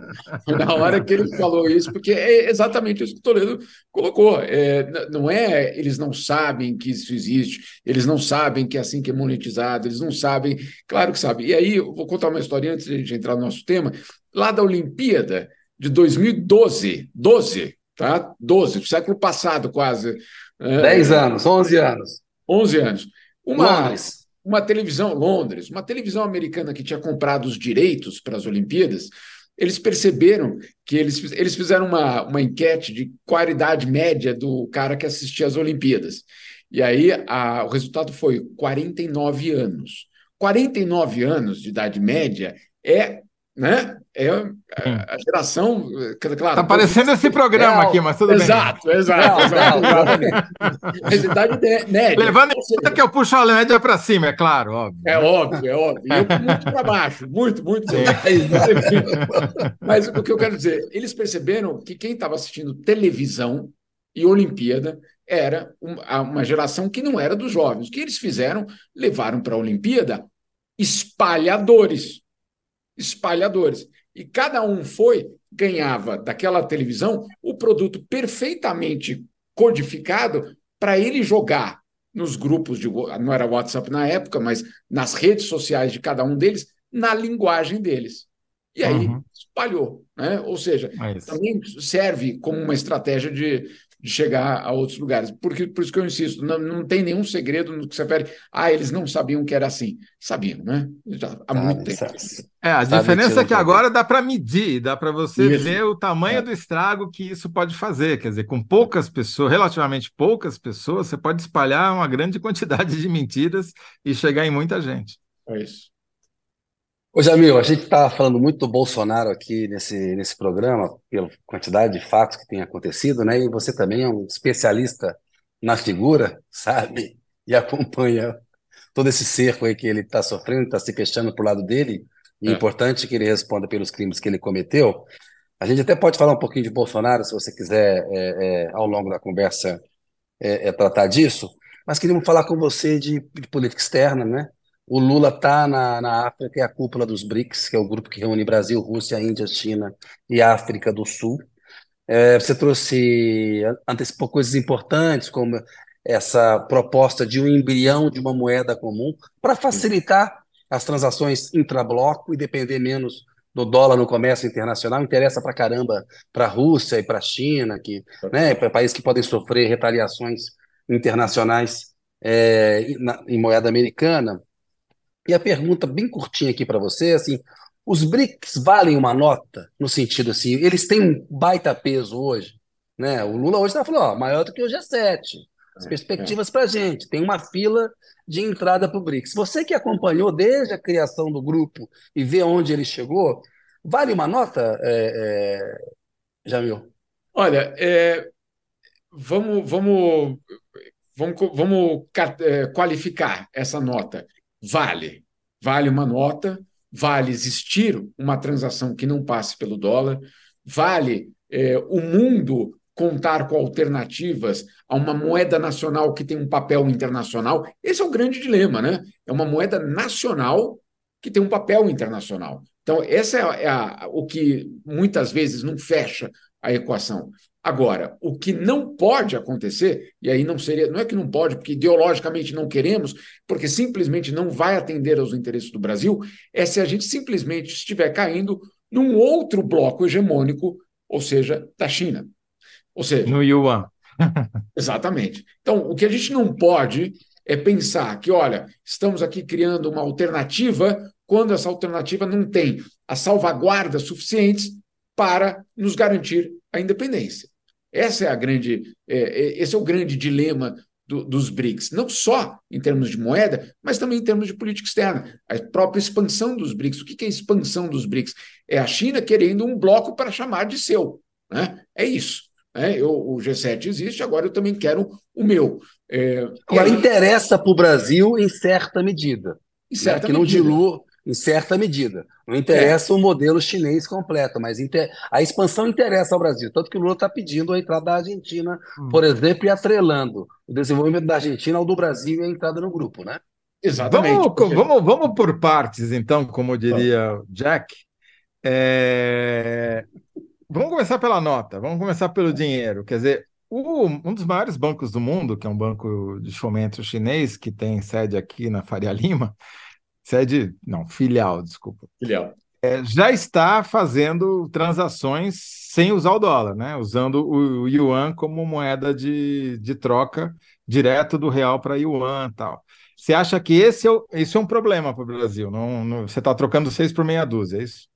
Na hora que ele falou isso, porque é exatamente isso que o Toledo colocou. É, não é eles não sabem que isso existe, eles não sabem que é assim que é monetizado, eles não sabem, claro que sabem. E aí, eu vou contar uma história antes de a gente entrar no nosso tema lá da Olimpíada de 2012, 12, tá? 12, século passado quase. 10 é, anos, 11 anos. 11 anos. Uma, Londres. Uma televisão, Londres, uma televisão americana que tinha comprado os direitos para as Olimpíadas, eles perceberam que eles, eles fizeram uma, uma enquete de qual a idade média do cara que assistia às Olimpíadas. E aí a, o resultado foi 49 anos. 49 anos de idade média é né? É a geração, claro. Tá parecendo esse programa aqui, mas tudo exato, bem. Exato, exato. Mas idade média. Levando em conta que eu puxo a média para cima, é claro, óbvio. É óbvio, é óbvio. E eu muito para baixo, muito, muito. mas o que eu quero dizer, eles perceberam que quem estava assistindo televisão e Olimpíada era uma geração que não era dos jovens. O que eles fizeram? Levaram para a Olimpíada espalhadores espalhadores. E cada um foi, ganhava daquela televisão o produto perfeitamente codificado para ele jogar nos grupos de. Não era WhatsApp na época, mas nas redes sociais de cada um deles, na linguagem deles. E aí uhum. espalhou. Né? Ou seja, mas... também serve como uma estratégia de, de chegar a outros lugares. Porque, por isso que eu insisto, não, não tem nenhum segredo no que você refere. Ah, eles não sabiam que era assim. Sabiam, né? Já, há muito tempo. É, a diferença é que agora dá para medir, dá para você isso. ver o tamanho é. do estrago que isso pode fazer. Quer dizer, com poucas pessoas, relativamente poucas pessoas, você pode espalhar uma grande quantidade de mentiras e chegar em muita gente. É isso. Ô Jamil, a gente está falando muito do Bolsonaro aqui nesse, nesse programa, pela quantidade de fatos que tem acontecido, né? E você também é um especialista na figura, sabe? E acompanha todo esse cerco aí que ele está sofrendo, está se queixando por lado dele. E é importante que ele responda pelos crimes que ele cometeu. A gente até pode falar um pouquinho de Bolsonaro, se você quiser, é, é, ao longo da conversa, é, é tratar disso. Mas queríamos falar com você de, de política externa, né? O Lula está na, na África, é a cúpula dos BRICS, que é o grupo que reúne Brasil, Rússia, Índia, China e África do Sul. É, você trouxe, antecipou coisas importantes, como essa proposta de um embrião de uma moeda comum, para facilitar as transações intrabloco e depender menos do dólar no comércio internacional. Interessa para caramba para a Rússia e para a China, que, né, para países que podem sofrer retaliações internacionais é, na, em moeda americana. E a pergunta bem curtinha aqui para você, assim, os BRICS valem uma nota no sentido assim, eles têm um baita peso hoje, né? O Lula hoje está falando, ó, maior do que o G7. As é, perspectivas é. para a gente, tem uma fila de entrada para o BRICS. Você que acompanhou desde a criação do grupo e vê onde ele chegou, vale uma nota, é, é, Jamil? Olha, é, vamos, vamos, vamos, vamos é, qualificar essa nota. Vale. Vale uma nota, vale existir uma transação que não passe pelo dólar, vale é, o mundo contar com alternativas a uma moeda nacional que tem um papel internacional. Esse é o grande dilema, né? É uma moeda nacional que tem um papel internacional. Então, essa é, a, é a, o que muitas vezes não fecha a equação. Agora, o que não pode acontecer, e aí não seria, não é que não pode, porque ideologicamente não queremos, porque simplesmente não vai atender aos interesses do Brasil, é se a gente simplesmente estiver caindo num outro bloco hegemônico, ou seja, da China. Ou seja, no yuan. [LAUGHS] exatamente. Então, o que a gente não pode é pensar que, olha, estamos aqui criando uma alternativa quando essa alternativa não tem as salvaguardas suficientes para nos garantir a independência. Essa é a grande, é, é, esse é o grande dilema do, dos BRICS, não só em termos de moeda, mas também em termos de política externa. A própria expansão dos BRICS. O que é a expansão dos BRICS? É a China querendo um bloco para chamar de seu. Né? É isso. Né? Eu, o G7 existe, agora eu também quero o meu. É, agora, aí... interessa para o Brasil em certa medida. Em né? certa né? Que medida. não dilua, em certa medida. Não interessa é. o modelo chinês completo, mas inter... a expansão interessa ao Brasil. Tanto que o Lula está pedindo a entrada da Argentina, hum. por exemplo, e atrelando o desenvolvimento da Argentina ao do Brasil e a entrada no grupo, né? Exatamente. Vamos, porque... vamos, vamos por partes, então, como diria Jack. É... Vamos começar pela nota, vamos começar pelo dinheiro. Quer dizer, o, um dos maiores bancos do mundo, que é um banco de fomento chinês, que tem sede aqui na Faria Lima, sede, não, filial, desculpa. Filial. É, já está fazendo transações sem usar o dólar, né? Usando o yuan como moeda de, de troca direto do real para yuan tal. Você acha que esse é, esse é um problema para o Brasil? Não, não você está trocando seis por meia dúzia, é isso?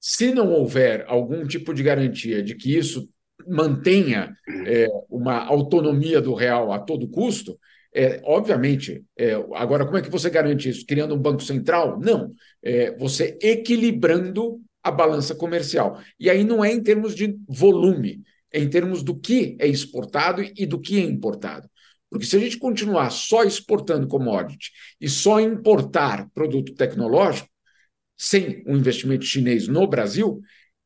Se não houver algum tipo de garantia de que isso mantenha é, uma autonomia do real a todo custo, é, obviamente, é, agora, como é que você garante isso? Criando um banco central? Não. É, você equilibrando a balança comercial. E aí não é em termos de volume, é em termos do que é exportado e do que é importado. Porque se a gente continuar só exportando commodity e só importar produto tecnológico, sem o um investimento chinês no Brasil,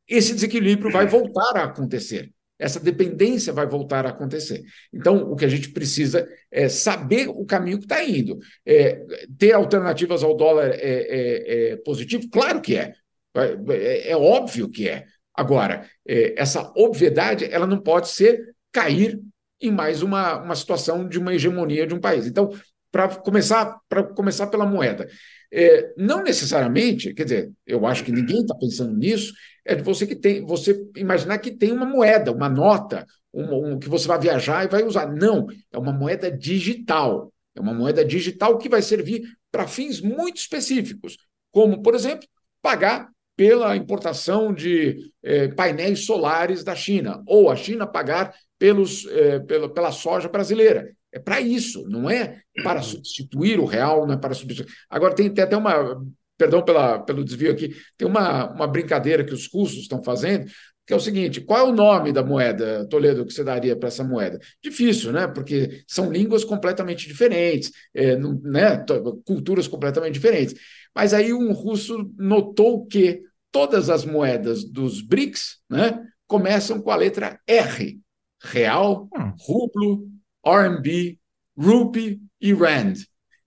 esse desequilíbrio vai voltar a acontecer essa dependência vai voltar a acontecer. Então, o que a gente precisa é saber o caminho que está indo. É, ter alternativas ao dólar é, é, é, positivo? Claro que é. é. É, óbvio que é. Agora, é, essa obviedade ela não pode ser cair em mais uma, uma situação de uma hegemonia de um país. Então, para começar, começar pela moeda. É, não necessariamente, quer dizer, eu acho que ninguém está pensando nisso, é de você que tem, você imaginar que tem uma moeda, uma nota, um, um, que você vai viajar e vai usar. Não, é uma moeda digital. É uma moeda digital que vai servir para fins muito específicos, como, por exemplo, pagar pela importação de eh, painéis solares da China, ou a China pagar pelos, eh, pela, pela soja brasileira. É para isso, não é para substituir o real, não é para substituir. Agora, tem, tem até uma perdão pela, pelo desvio aqui, tem uma, uma brincadeira que os cursos estão fazendo, que é o seguinte: qual é o nome da moeda, Toledo, que você daria para essa moeda? Difícil, né? Porque são línguas completamente diferentes, é, né? culturas completamente diferentes. Mas aí um russo notou que todas as moedas dos BRICS né, começam com a letra R: real, hum. rublo, RMB, rupee e rand.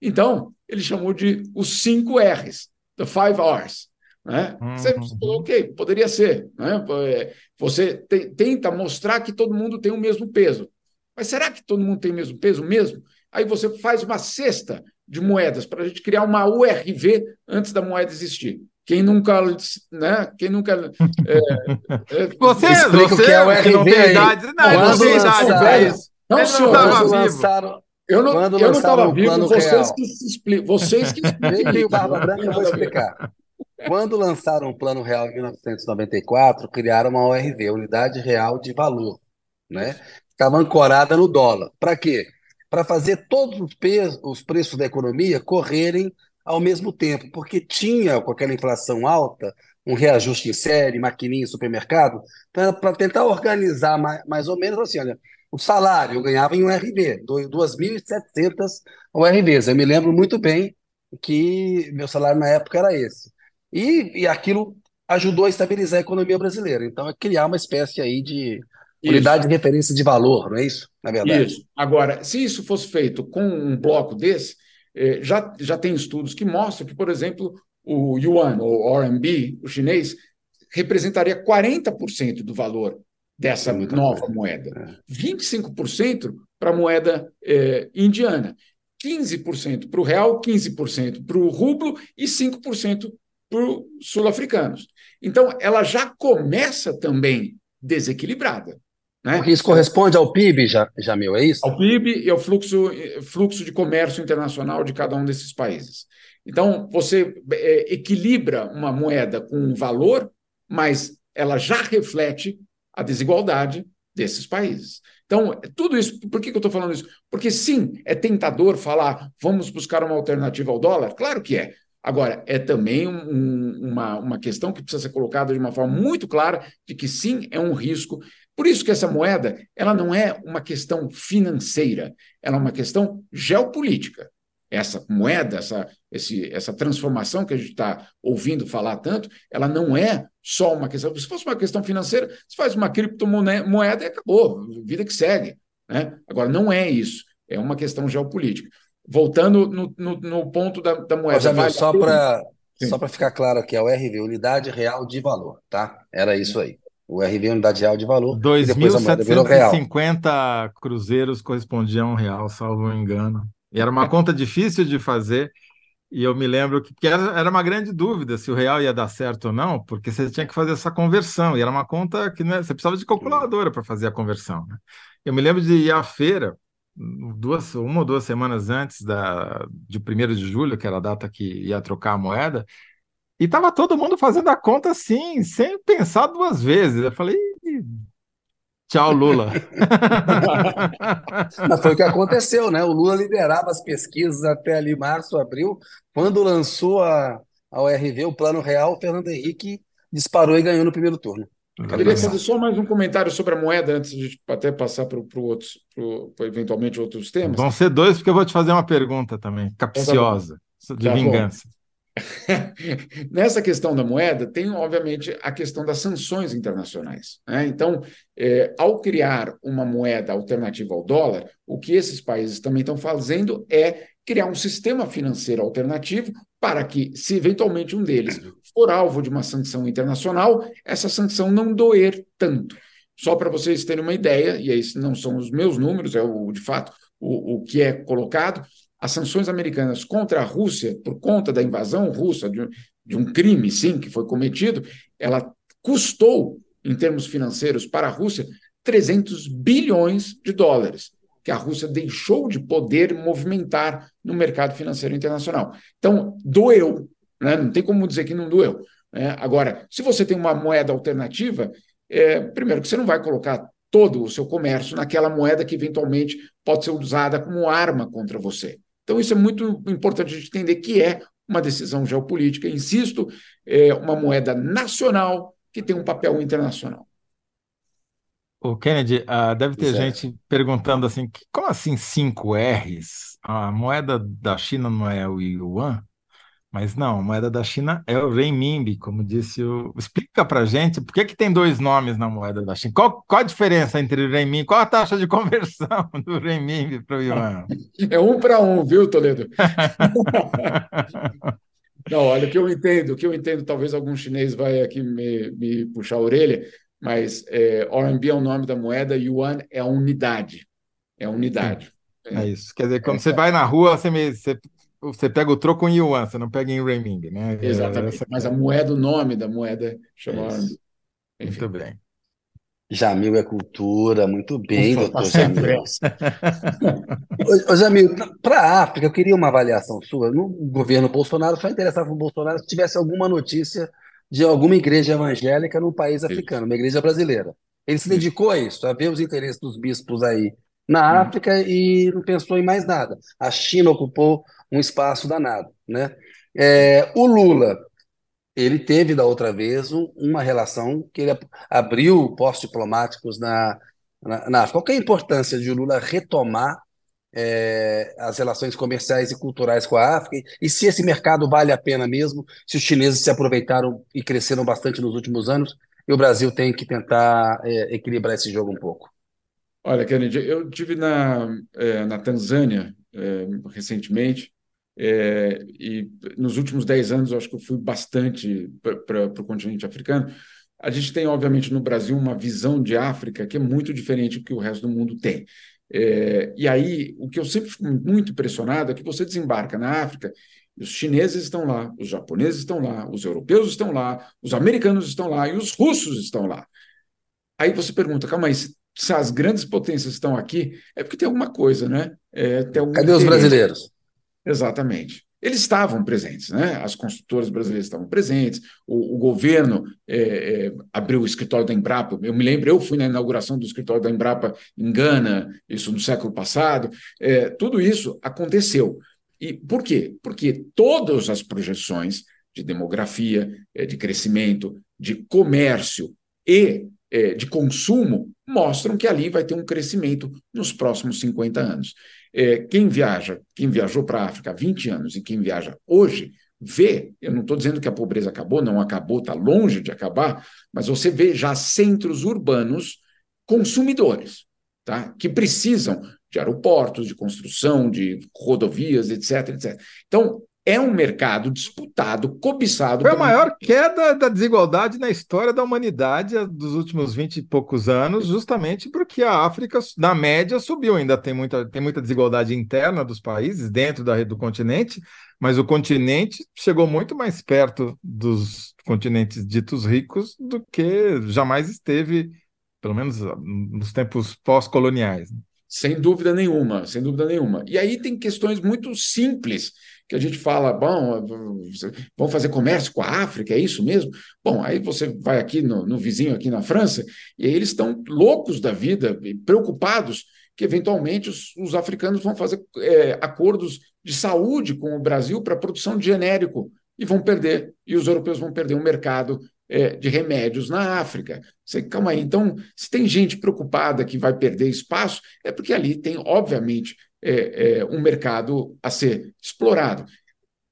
Então, ele chamou de os cinco R's, the five R's. Né? Uhum. Você falou, ok, poderia ser. Né? É, você te, tenta mostrar que todo mundo tem o mesmo peso. Mas será que todo mundo tem o mesmo peso mesmo? Aí você faz uma cesta de moedas para a gente criar uma URV antes da moeda existir. Quem nunca, né? Quem nunca. É, [LAUGHS] é, você, você que é o RV, não tem idade. Não, não, não tem idade para isso. Não, Ele senhor, não estava vivo. Eu não, eu não estava vivo, vocês que, [LAUGHS] explicam, vocês que explicam. Barba Branca, eu vou explicar. Quando lançaram o Plano Real em 1994, criaram uma ORV, Unidade Real de Valor, né? Estava ancorada no dólar. Para quê? Para fazer todos os, os preços da economia correrem ao mesmo tempo, porque tinha, com aquela inflação alta, um reajuste em série, maquininha em supermercado, para tentar organizar mais, mais ou menos assim, olha, o salário eu ganhava em um RB, 2.700 URVs. Eu me lembro muito bem que meu salário na época era esse. E, e aquilo ajudou a estabilizar a economia brasileira. Então, é criar uma espécie aí de isso. unidade de referência de valor, não é isso? Na verdade. Isso. Agora, se isso fosse feito com um bloco desse, eh, já, já tem estudos que mostram que, por exemplo, o yuan, ou RMB, o chinês, representaria 40% do valor dessa é nova moeda. É. 25% para a moeda eh, indiana. 15% para o real, 15% para o rublo e 5% para os sul-africanos. Então, ela já começa também desequilibrada. Né? Isso corresponde ao PIB, Jamil, é isso? Ao PIB e ao fluxo, fluxo de comércio internacional de cada um desses países. Então, você é, equilibra uma moeda com um valor, mas ela já reflete a desigualdade desses países. Então, tudo isso, por que, eu estou falando isso? Porque sim, é tentador falar, vamos buscar uma alternativa ao dólar? Claro que é. Agora, é também um, uma, uma questão que precisa ser colocada de uma forma muito clara de que sim, é um risco. Por isso que essa moeda ela não é uma questão financeira, ela é uma questão geopolítica. Essa moeda, essa, esse, essa transformação que a gente está ouvindo falar tanto, ela não é só uma questão. Se fosse uma questão financeira, você faz uma criptomoeda e acabou, vida que segue. Né? Agora, não é isso, é uma questão geopolítica. Voltando no, no, no ponto da, da moeda. Jamil, vale só para só para ficar claro aqui, a URV, Unidade Real de Valor, tá? Era isso aí. O RV, Unidade Real de Valor. 2.750 cruzeiros correspondiam a um real, salvo engano. E era uma conta difícil de fazer. E eu me lembro que, que era, era, uma grande dúvida se o real ia dar certo ou não, porque você tinha que fazer essa conversão. E era uma conta que né, você precisava de calculadora para fazer a conversão. Né? Eu me lembro de ir à feira duas, uma ou duas semanas antes da, de 1 de julho, que era a data que ia trocar a moeda, e estava todo mundo fazendo a conta assim, sem pensar duas vezes. Eu falei, tchau, Lula. [LAUGHS] Mas foi o que aconteceu, né? O Lula liderava as pesquisas até ali março, abril. Quando lançou a, a URV, o Plano Real, o Fernando Henrique disparou e ganhou no primeiro turno. Eu queria fazer só mais um comentário sobre a moeda antes de até passar para outros, pro, eventualmente outros temas. Vão ser dois, porque eu vou te fazer uma pergunta também, capciosa, então, tá de tá vingança. [LAUGHS] Nessa questão da moeda, tem, obviamente, a questão das sanções internacionais. Né? Então, é, ao criar uma moeda alternativa ao dólar, o que esses países também estão fazendo é criar um sistema financeiro alternativo para que, se eventualmente um deles for alvo de uma sanção internacional, essa sanção não doer tanto. Só para vocês terem uma ideia, e esses não são os meus números, é o de fato o, o que é colocado, as sanções americanas contra a Rússia, por conta da invasão russa, de, de um crime, sim, que foi cometido, ela custou, em termos financeiros, para a Rússia 300 bilhões de dólares que a Rússia deixou de poder movimentar no mercado financeiro internacional. Então, doeu, né? não tem como dizer que não doeu. Né? Agora, se você tem uma moeda alternativa, é, primeiro que você não vai colocar todo o seu comércio naquela moeda que eventualmente pode ser usada como arma contra você. Então, isso é muito importante a gente entender que é uma decisão geopolítica, insisto, é uma moeda nacional que tem um papel internacional. O Kennedy, uh, deve ter gente perguntando assim, como assim 5 R's? A moeda da China não é o yuan? Mas não, a moeda da China é o renminbi, como disse o... Explica para gente, por que, que tem dois nomes na moeda da China? Qual, qual a diferença entre o renminbi? Qual a taxa de [LAUGHS] conversão do renminbi para o yuan? [LAUGHS] É um para um, viu, Toledo? [LAUGHS] não, olha, o que eu entendo, o que eu entendo, talvez algum chinês vai aqui me, me puxar a orelha, mas é, RMB é o nome da moeda, yuan é a unidade. É a unidade. É, é isso. Quer dizer, quando é, você vai na rua, você, me, você, você pega o troco em yuan, você não pega em renminbi, né? É, Exatamente. Essa... Mas a moeda, o nome da moeda chama. Muito bem. Jamil é cultura, muito bem, doutor Jamil. [LAUGHS] ô, ô, Jamil, para a África, eu queria uma avaliação sua. No governo Bolsonaro, só interessava o Bolsonaro se tivesse alguma notícia de alguma igreja evangélica num país africano, uma igreja brasileira. Ele se dedicou a isso, a ver os interesses dos bispos aí na hum. África e não pensou em mais nada. A China ocupou um espaço danado, né? É, o Lula, ele teve da outra vez um, uma relação que ele abriu postos diplomáticos na, na, na África. Qual é a importância de o Lula retomar é, as relações comerciais e culturais com a África e se esse mercado vale a pena mesmo, se os chineses se aproveitaram e cresceram bastante nos últimos anos e o Brasil tem que tentar é, equilibrar esse jogo um pouco. Olha, Kennedy, eu tive na, é, na Tanzânia é, recentemente é, e nos últimos 10 anos eu acho que eu fui bastante para o continente africano. A gente tem, obviamente, no Brasil uma visão de África que é muito diferente do que o resto do mundo tem. É, e aí, o que eu sempre fico muito impressionado é que você desembarca na África, os chineses estão lá, os japoneses estão lá, os europeus estão lá, os americanos estão lá e os russos estão lá. Aí você pergunta, calma aí, se, as grandes potências estão aqui, é porque tem alguma coisa, né? É, Cadê interesse. os brasileiros? Exatamente eles estavam presentes, né? As construtoras brasileiras estavam presentes, o, o governo é, é, abriu o escritório da Embrapa. Eu me lembro, eu fui na inauguração do escritório da Embrapa em Gana, isso no século passado. É, tudo isso aconteceu. E por quê? Porque todas as projeções de demografia, é, de crescimento, de comércio e é, de consumo mostram que ali vai ter um crescimento nos próximos 50 anos. É, quem viaja, quem viajou para a África há 20 anos e quem viaja hoje, vê, eu não estou dizendo que a pobreza acabou, não acabou, está longe de acabar, mas você vê já centros urbanos consumidores, tá? que precisam de aeroportos, de construção, de rodovias, etc, etc. Então, é um mercado disputado, cobiçado. Foi a maior queda da desigualdade na história da humanidade dos últimos 20 e poucos anos, justamente porque a África, na média, subiu. Ainda tem muita, tem muita desigualdade interna dos países, dentro da, do continente, mas o continente chegou muito mais perto dos continentes ditos ricos do que jamais esteve, pelo menos nos tempos pós-coloniais. Sem dúvida nenhuma, sem dúvida nenhuma. E aí tem questões muito simples que a gente fala, bom, vamos fazer comércio com a África, é isso mesmo? Bom, aí você vai aqui no, no vizinho, aqui na França, e aí eles estão loucos da vida, preocupados que eventualmente os, os africanos vão fazer é, acordos de saúde com o Brasil para produção de genérico e vão perder, e os europeus vão perder um mercado é, de remédios na África. Você, calma aí, então, se tem gente preocupada que vai perder espaço, é porque ali tem, obviamente, é, é, um mercado a ser explorado.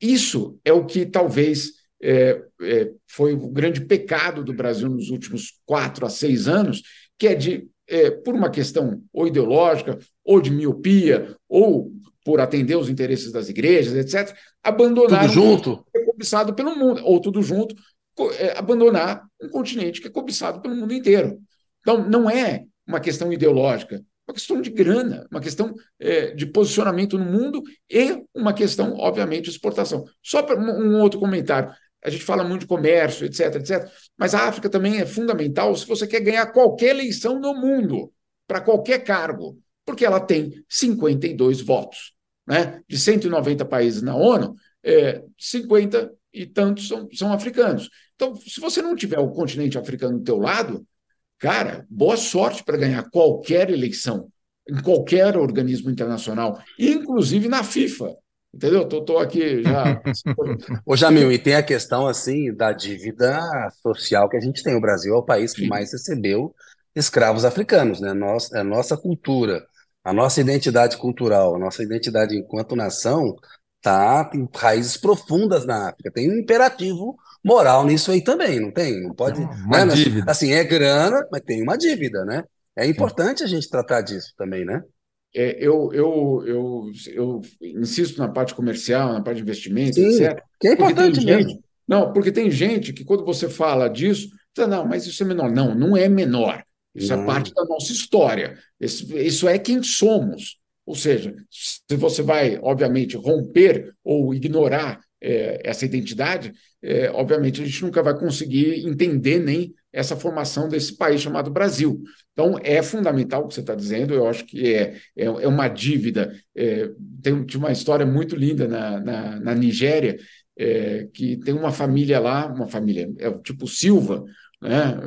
Isso é o que talvez é, é, foi o grande pecado do Brasil nos últimos quatro a seis anos, que é de, é, por uma questão ou ideológica, ou de miopia, ou por atender os interesses das igrejas, etc., abandonar tudo junto. é cobiçado pelo mundo, ou tudo junto, é, abandonar um continente que é cobiçado pelo mundo inteiro. Então, não é uma questão ideológica, uma questão de grana, uma questão é, de posicionamento no mundo e uma questão, obviamente, de exportação. Só para um outro comentário. A gente fala muito de comércio, etc, etc. Mas a África também é fundamental se você quer ganhar qualquer eleição no mundo, para qualquer cargo, porque ela tem 52 votos. Né? De 190 países na ONU, é, 50 e tantos são, são africanos. Então, se você não tiver o continente africano do teu lado, Cara, boa sorte para ganhar qualquer eleição em qualquer organismo internacional, inclusive na FIFA. Entendeu? Tô, tô aqui já. [LAUGHS] Ô, Jamil, e tem a questão assim da dívida social que a gente tem. O Brasil é o país que mais recebeu escravos africanos, né? Nossa, a nossa cultura, a nossa identidade cultural, a nossa identidade enquanto nação tá tem raízes profundas na África. Tem um imperativo moral nisso aí também, não tem? Não pode, uma né? dívida. Assim, é grana, mas tem uma dívida, né? É importante a gente tratar disso também, né? É, eu, eu, eu, eu insisto na parte comercial, na parte de investimento, Sim, etc. que é importante mesmo. gente, não, porque tem gente que quando você fala disso, diz, não, mas isso é menor. Não, não é menor. Isso é Não. parte da nossa história. Isso, isso é quem somos. Ou seja, se você vai, obviamente, romper ou ignorar eh, essa identidade, eh, obviamente a gente nunca vai conseguir entender nem essa formação desse país chamado Brasil. Então, é fundamental o que você está dizendo, eu acho que é, é, é uma dívida. É, tem uma história muito linda na, na, na Nigéria, é, que tem uma família lá, uma família, é tipo Silva, né?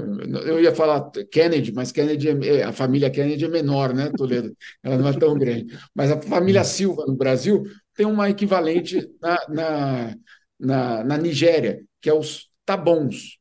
Eu ia falar Kennedy, mas Kennedy é, a família Kennedy é menor, né, Toledo? Ela não é tão grande. Mas a família Silva no Brasil tem uma equivalente na, na, na, na Nigéria, que é os tabons.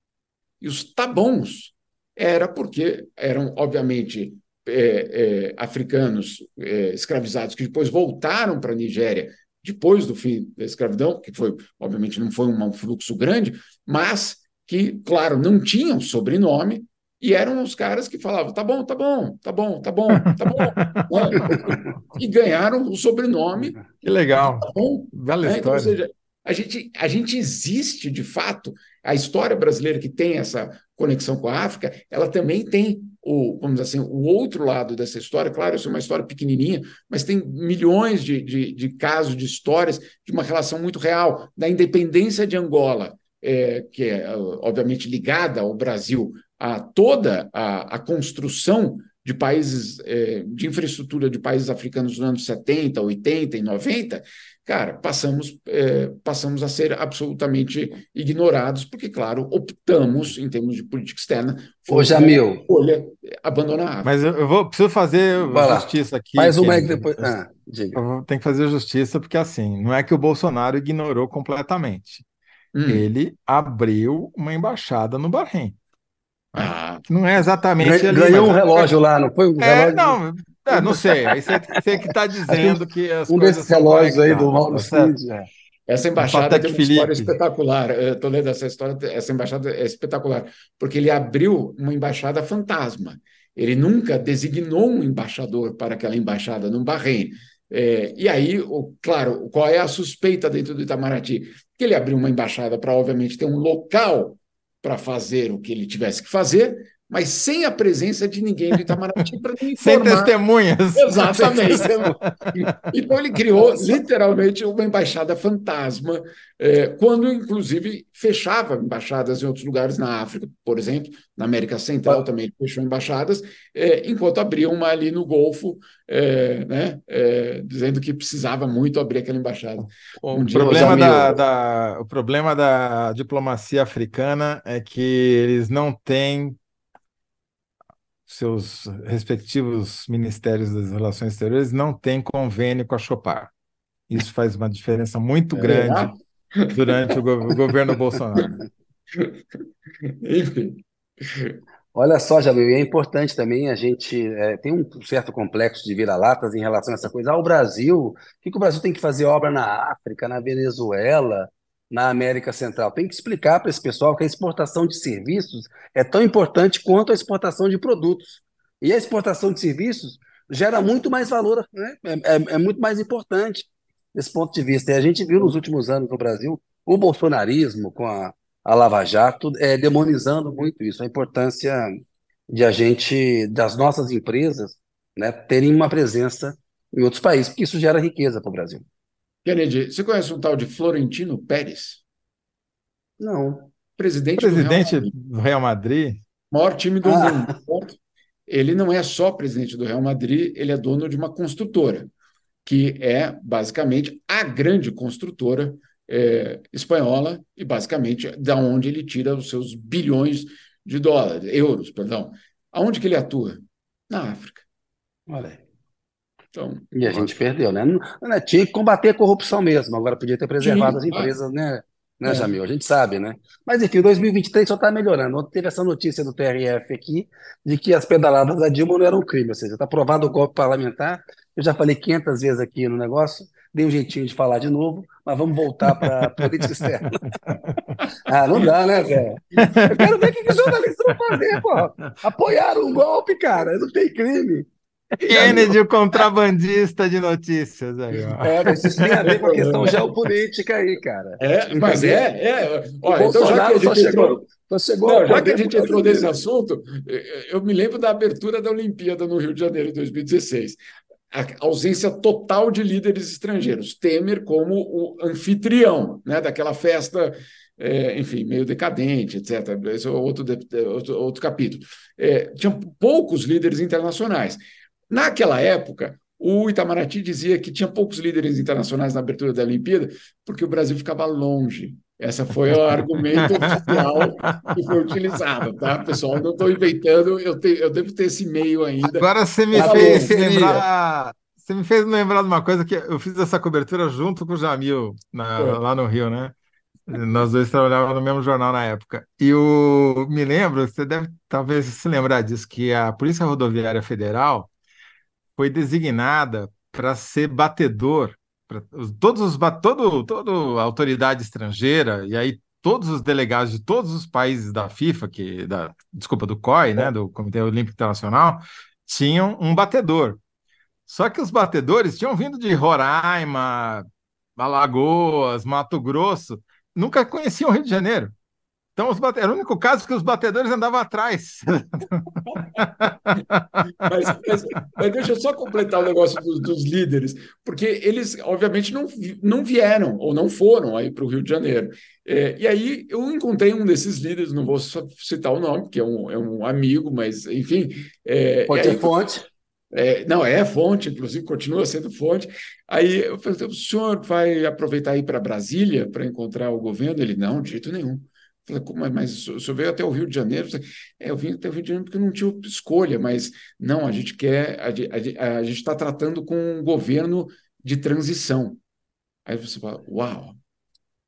E os tabons era porque eram, obviamente, é, é, africanos é, escravizados que depois voltaram para a Nigéria depois do fim da escravidão, que foi, obviamente, não foi um fluxo grande, mas que, claro, não tinham sobrenome e eram os caras que falavam: tá bom, tá bom, tá bom, tá bom, tá bom. [LAUGHS] né? e ganharam o sobrenome. Que legal. Tá bom. Bela né? Então, ou seja, a gente, a gente existe de fato. A história brasileira que tem essa conexão com a África, ela também tem o, vamos assim, o outro lado dessa história. Claro, isso é uma história pequenininha, mas tem milhões de, de, de casos, de histórias de uma relação muito real da independência de Angola, é, que é obviamente ligada ao Brasil, a toda a, a construção de países, é, de infraestrutura de países africanos nos anos 70, 80 e 90, cara, passamos, é, passamos a ser absolutamente ignorados, porque, claro, optamos, em termos de política externa, Ô, Jamil, escolha abandonar a África. Mas eu, eu vou, preciso fazer Vai lá. justiça aqui. mais uma aí que depois. Ah, tenho que fazer justiça, porque assim, não é que o Bolsonaro ignorou completamente. Hum. Ele abriu uma embaixada no Bahrein. Que não é exatamente Ganhou, ali, ganhou um mas é- relógio lá, não foi um É, relógio? não, é, não sei. Aí você, você que está dizendo que as um desses relógios aí do Mauro tá? Cid. é. Essa embaixada Patek tem uma história Philippe. espetacular. Eu Estou lendo essa história, essa embaixada é espetacular, porque ele abriu uma embaixada fantasma. Ele nunca designou um embaixador para aquela embaixada no Bahrein. É, e aí, o, claro, qual é a suspeita dentro do Itamaraty? Que ele abriu uma embaixada para, obviamente, ter um local para fazer o que ele tivesse que fazer, mas sem a presença de ninguém do Itamaraty para [LAUGHS] Sem informar testemunhas. Exatamente. [LAUGHS] Então ele criou literalmente uma embaixada fantasma, eh, quando inclusive fechava embaixadas em outros lugares na África, por exemplo, na América Central também ele fechou embaixadas, eh, enquanto abria uma ali no Golfo, eh, né, dizendo que precisava muito abrir aquela embaixada. O Um dia, problema da, da- o problema da diplomacia africana é que eles não têm seus respectivos ministérios das relações exteriores não têm convênio com a Chopar. Isso faz uma diferença muito grande durante o, go- o governo Bolsonaro. Enfim. Olha só, Jamil, e é importante também a gente é, tem um certo complexo de vira-latas em relação a essa coisa. Ah, o Brasil, o que que o Brasil tem que fazer obra na África, na Venezuela, na América Central? Tem que explicar para esse pessoal que a exportação de serviços é tão importante quanto a exportação de produtos. E a exportação de serviços gera muito mais valor, né? É, é- é muito mais importante desse ponto de vista. E a gente viu nos últimos anos no Brasil o bolsonarismo com a a Lava Jato é, demonizando muito isso, a importância de a gente, das nossas empresas, né, terem uma presença em outros países, porque isso gera riqueza para o Brasil. Kennedy, você conhece um tal de Florentino Pérez? Não. Presidente, do Real Presidente Madrid. do Real Madrid, maior time do Ah. mundo. certo? Ele não é só presidente do Real Madrid, ele é dono de uma construtora, que é basicamente a grande construtora eh, espanhola e basicamente da onde ele tira os seus bilhões de dólares, euros, perdão. Aonde que ele atua? Na África. Olha aí. Então, E a gente perdeu, né? Não- Tinha que combater a corrupção mesmo, agora podia ter preservado as Tinha, empresas, né? né, é. Jamil? A gente sabe, né? Mas enfim, 2023 só está melhorando. Ontem teve essa notícia do TRF aqui de que as pedaladas da Dilma não eram um crime, ou seja, está aprovado o golpe parlamentar. Eu já falei 500 vezes aqui no negócio, dei um jeitinho de falar de novo, mas vamos voltar para a [LAUGHS] política externa. ah, não dá, né, velho? Eu quero ver o que os jornalistas vão fazer, pô. Apoiaram um golpe, cara, não tem crime. Kennedy, o contrabandista de notícias aí, ó. É, mas isso tem a ver com a questão geopolítica aí, cara. É, mas é, é. Olha, então já que a gente entrou, entrou, chegou não, já que a gente entrou nesse assunto, eu me lembro da abertura da Olimpíada no Rio de Janeiro em 2016. A ausência total de líderes estrangeiros. Temer como o anfitrião né, daquela festa é, enfim, meio decadente, etc. Esse é outro, outro, outro capítulo. É, tinham poucos líderes internacionais. Naquela época, o Itamaraty dizia que tinha poucos líderes internacionais na abertura da Olimpíada porque o Brasil ficava longe. Esse foi o argumento oficial que foi utilizado, tá, pessoal? Não estou inventando, eu, tenho, eu devo ter esse e-mail ainda. Agora você me fez lembrar. Você me fez lembrar de uma coisa que eu fiz essa cobertura junto com o Jamil na, lá no Rio, né? Nós dois trabalhávamos no mesmo jornal na época. E o, me lembro, você deve talvez se lembrar disso, que a Polícia Rodoviária Federal foi designada para ser batedor, pra, todos os todo, toda autoridade estrangeira, e aí todos os delegados de todos os países da FIFA, que da, desculpa, do COI, né, do Comitê Olímpico Internacional, tinham um batedor. Só que os batedores tinham vindo de Roraima, Alagoas, Mato Grosso, nunca conheciam o Rio de Janeiro. Então, os bate... era o único caso que os batedores andavam atrás. [LAUGHS] mas, mas, mas, deixa eu só completar o negócio dos, dos, líderes, porque eles, obviamente, não, não vieram ou não foram aí para o Rio de Janeiro. É, e aí eu encontrei um desses líderes, não vou citar o nome, porque é um, é um amigo, mas enfim. É, fonte é fonte. É, não, é fonte, inclusive continua sendo fonte. Aí eu falei, o senhor vai aproveitar aí para Brasília para encontrar o governo? Ele, não, de jeito nenhum. Falei, como, mas o senhor veio até o Rio de Janeiro? É, eu vim até o Rio de Janeiro porque não tinha escolha, mas não, a gente quer, a, a, a gente está tratando com um governo de transição. Aí você fala, uau.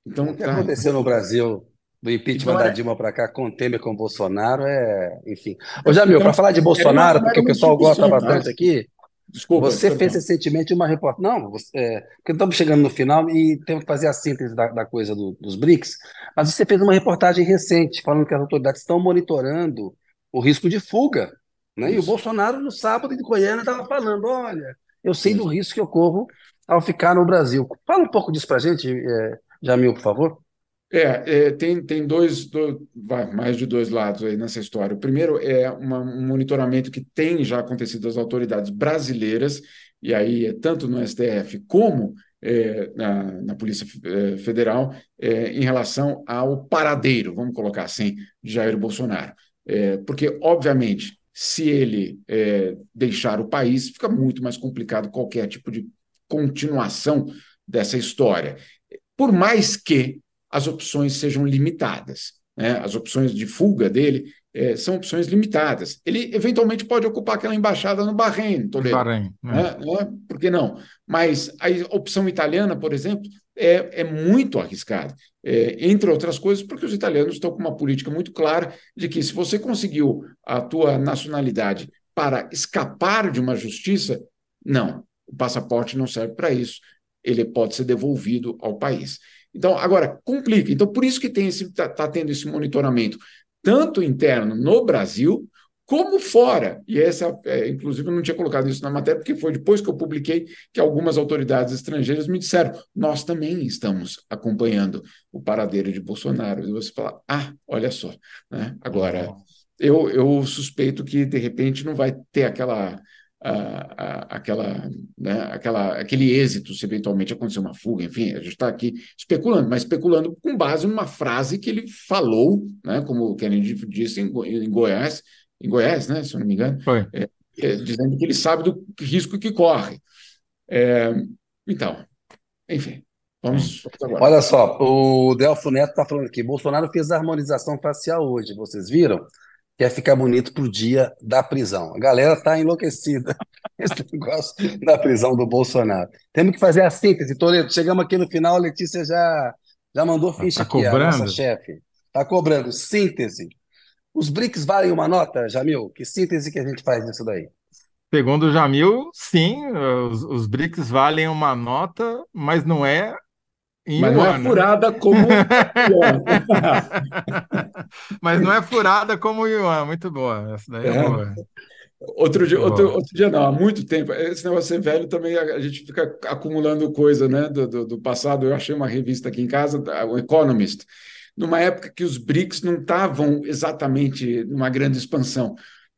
Então, o que tá. aconteceu no Brasil do impeachment da Dilma para cá com Temer com Bolsonaro é, enfim. Ô Jamil, então, para falar de Bolsonaro, porque o pessoal gosta bastante aqui, Desculpa, você fez recentemente uma reportagem. Não, você, é, porque estamos chegando no final e temos que fazer a síntese da, da coisa do, dos BRICS, mas você fez uma reportagem recente falando que as autoridades estão monitorando o risco de fuga. Né? E o Bolsonaro, no sábado, em Goiânia, estava falando: olha, eu sei do risco que eu corro ao ficar no Brasil. Fala um pouco disso para a gente, é, Jamil, por favor. É, é, tem, tem dois, dois vai, mais de dois lados aí nessa história. O primeiro é uma, um monitoramento que tem já acontecido das autoridades brasileiras, e aí é tanto no STF como é, na, na, Polícia é, Federal, é, em relação ao paradeiro, vamos colocar assim, de Jair Bolsonaro. É, porque, obviamente, se ele deixar o país, fica muito mais complicado qualquer tipo de continuação dessa história. Por mais que as opções sejam limitadas. Né? As opções de fuga dele é, são opções limitadas. Ele eventualmente pode ocupar aquela embaixada no Bahrein, Toledo. Bahrein, né? né? Por que não? Mas a opção italiana, por exemplo, é, é muito arriscada. É, entre outras coisas, porque os italianos estão com uma política muito clara de que se você conseguiu a tua nacionalidade para escapar de uma justiça, não, o passaporte não serve para isso. Ele pode ser devolvido ao país. Então, agora, complica. Então, por isso que está tá tendo esse monitoramento, tanto interno no Brasil, como fora. E essa, é, inclusive, eu não tinha colocado isso na matéria, porque foi depois que eu publiquei que algumas autoridades estrangeiras me disseram: nós também estamos acompanhando o paradeiro de Bolsonaro. E você fala: ah, olha só. Né? Agora, eu, eu suspeito que, de repente, não vai ter aquela aquela, né, aquela, aquele êxito se eventualmente acontecer uma fuga, enfim, a gente está aqui especulando, mas especulando com base numa frase que ele falou, né, como o Kennedy disse em, em Goiás, em Goiás, né, se eu não me engano, é, é, dizendo que ele sabe do risco que corre. É, então, enfim. Vamos, agora. Olha só, o Delfo Neto está falando aqui. Bolsonaro fez a harmonização facial hoje, vocês viram? Quer ficar bonito pro dia da prisão. A galera tá enlouquecida esse negócio da prisão do Bolsonaro. Temos que fazer a síntese, Toledo. Chegamos aqui no final, a Letícia já, Já mandou ficha tá aqui, a cobrando? nossa chefe. Tá cobrando. Síntese. Os BRICS valem uma nota, Jamil? Que síntese que a gente faz nisso daí? Segundo o Jamil, sim, os, os BRICS valem uma nota, mas não é em Mas não é yuan, né? furada como yuan. [LAUGHS] Mas não é furada como o yuan. Muito boa. Essa daí é, É. boa. Outro dia, outro, outro dia não, há muito tempo. Esse negócio de ser velho também a, gente fica acumulando coisa, né, do, do, do passado. Eu achei uma revista aqui em casa, o Economist, numa época que os BRICS não estavam exatamente numa grande expansão.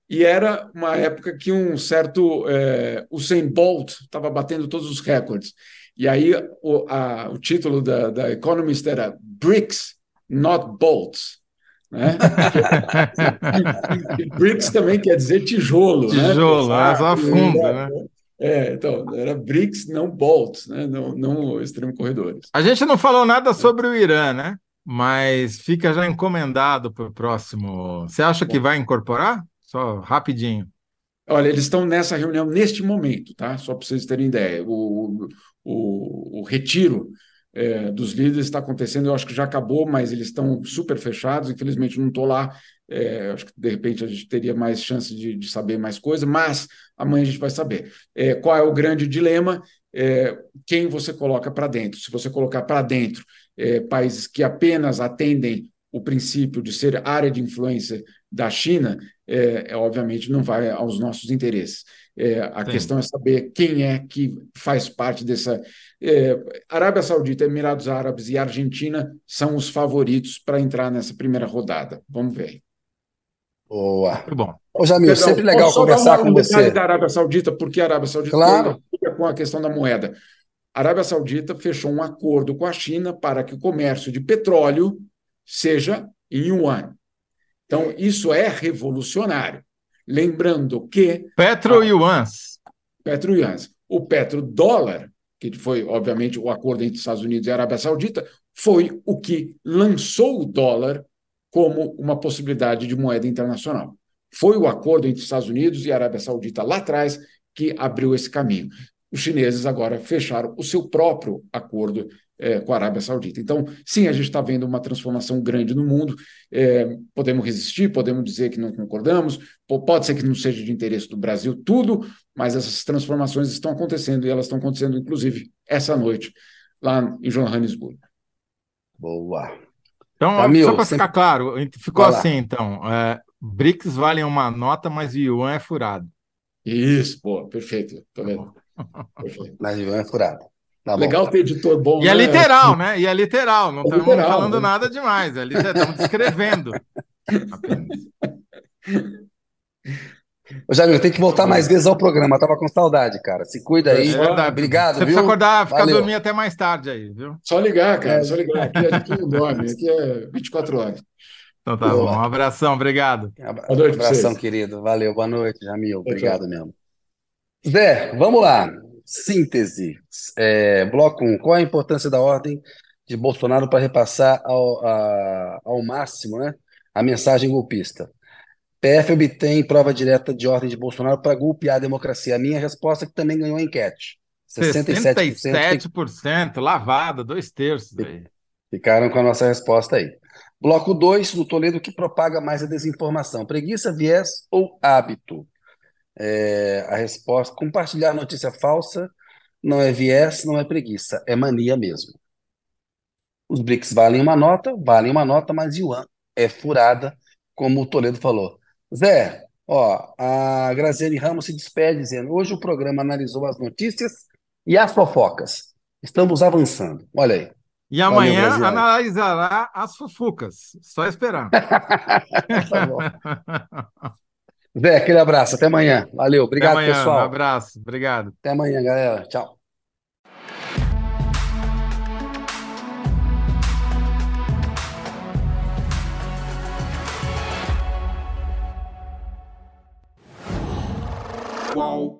E era uma época que um certo é, Usain Bolt estava batendo todos os recordes. E aí o, a- o título da, da Economist era BRICS, not Bolts. Né? [LAUGHS] BRICS também quer dizer tijolo, né? Tijolo, é, só afunda, né? É, então, era BRICS, não bolts, né? não, não extremo corredores. A gente não falou nada sobre o Irã, né? Mas fica já encomendado para o próximo. Você acha que vai incorporar? Só rapidinho. Olha, eles estão nessa reunião neste momento, tá? Só para vocês terem ideia. O, o, o retiro é, dos líderes está acontecendo, eu acho que já acabou, mas eles estão super fechados. Infelizmente, não estou lá. É, acho que de repente a gente teria mais chance de, de saber mais coisa, mas amanhã a gente vai saber. É, qual é o grande dilema? É, quem você coloca para dentro? Se você colocar para dentro é, países que apenas atendem o princípio de ser área de influência da China, é, é, obviamente não vai aos nossos interesses. É, a Sim. questão é saber quem é que faz parte dessa. é, Arábia Saudita, Emirados Árabes e Argentina são os favoritos para entrar nessa primeira rodada. Vamos ver. Boa. Muito bom. Ô, Jamil, Perdão, sempre legal conversar com detalhe você. da Arábia Saudita, porque a Arábia Saudita Claro. fica com a questão da moeda. A Arábia Saudita fechou um acordo com a China para que o comércio de petróleo seja em yuan. Então, isso é revolucionário. Lembrando que Petro Yuans. petro-yuans, o petrodólar, que foi, obviamente, o acordo entre Estados Unidos e Arábia Saudita, foi o que lançou o dólar como uma possibilidade de moeda internacional. Foi o acordo entre Estados Unidos e Arábia Saudita lá atrás que abriu esse caminho. Os chineses agora fecharam o seu próprio acordo eh, com a Arábia Saudita. Então, sim, a gente está vendo uma transformação grande no mundo. Eh, podemos resistir, podemos dizer que não concordamos, po- pode ser que não seja de interesse do Brasil tudo, mas essas transformações estão acontecendo e elas estão acontecendo, inclusive, essa noite, lá em Johannesburgo. Boa. Então, Jamil, só para sempre- ficar claro, ficou Vai lá. assim, então. é, BRICS valem uma nota, mas o Yuan é furado. Isso, pô, perfeito. Tô vendo. Perfeito. [LAUGHS] Mas Ivan é furado. Tá. Legal ter editor bom, E é né? literal, né? E é literal, não É estamos literal, falando né? nada demais, é literal, estamos descrevendo apenas. Ô, Jamil, tem que voltar mais vezes ao programa. Tava com saudade, cara. Se cuida aí. É. Obrigado, Você precisa viu? acordar, ficar Valeu. dormir até mais tarde aí, viu? Só ligar, cara, É. só ligar. Aqui a gente não dorme, aqui é 24 horas. Então tá Boa. bom. Um abração, obrigado. Boa noite pra Abração, querido. Valeu. Boa noite, Jamil. Obrigado mesmo. Zé, vamos lá. Síntese. É, bloco 1. Qual a importância da ordem de Bolsonaro para repassar ao, a- ao máximo, né, a mensagem golpista? PF obtém prova direta de ordem de Bolsonaro para golpear a democracia. A minha resposta é que também ganhou a enquete. 67% 67% lavada, dois terços aí. Ficaram com a nossa resposta aí. Bloco 2, do Toledo, que propaga mais a desinformação. Preguiça, viés ou hábito? É, a resposta, compartilhar notícia falsa não é viés, não é preguiça, é mania mesmo. Os BRICS valem uma nota, valem uma nota, mas Yuan é furada, como o Toledo falou. Zé, ó, a Graziane Ramos se despede dizendo: hoje o programa analisou as notícias e as fofocas. Estamos avançando. Olha aí. E amanhã Graziane. analisará as fofucas. Só esperar. [LAUGHS] Tá bom. [LAUGHS] Zé, aquele abraço. Até amanhã. Valeu. Obrigado, Até amanhã. Um pessoal. abraço. Obrigado. Até amanhã, galera. Tchau. Qual?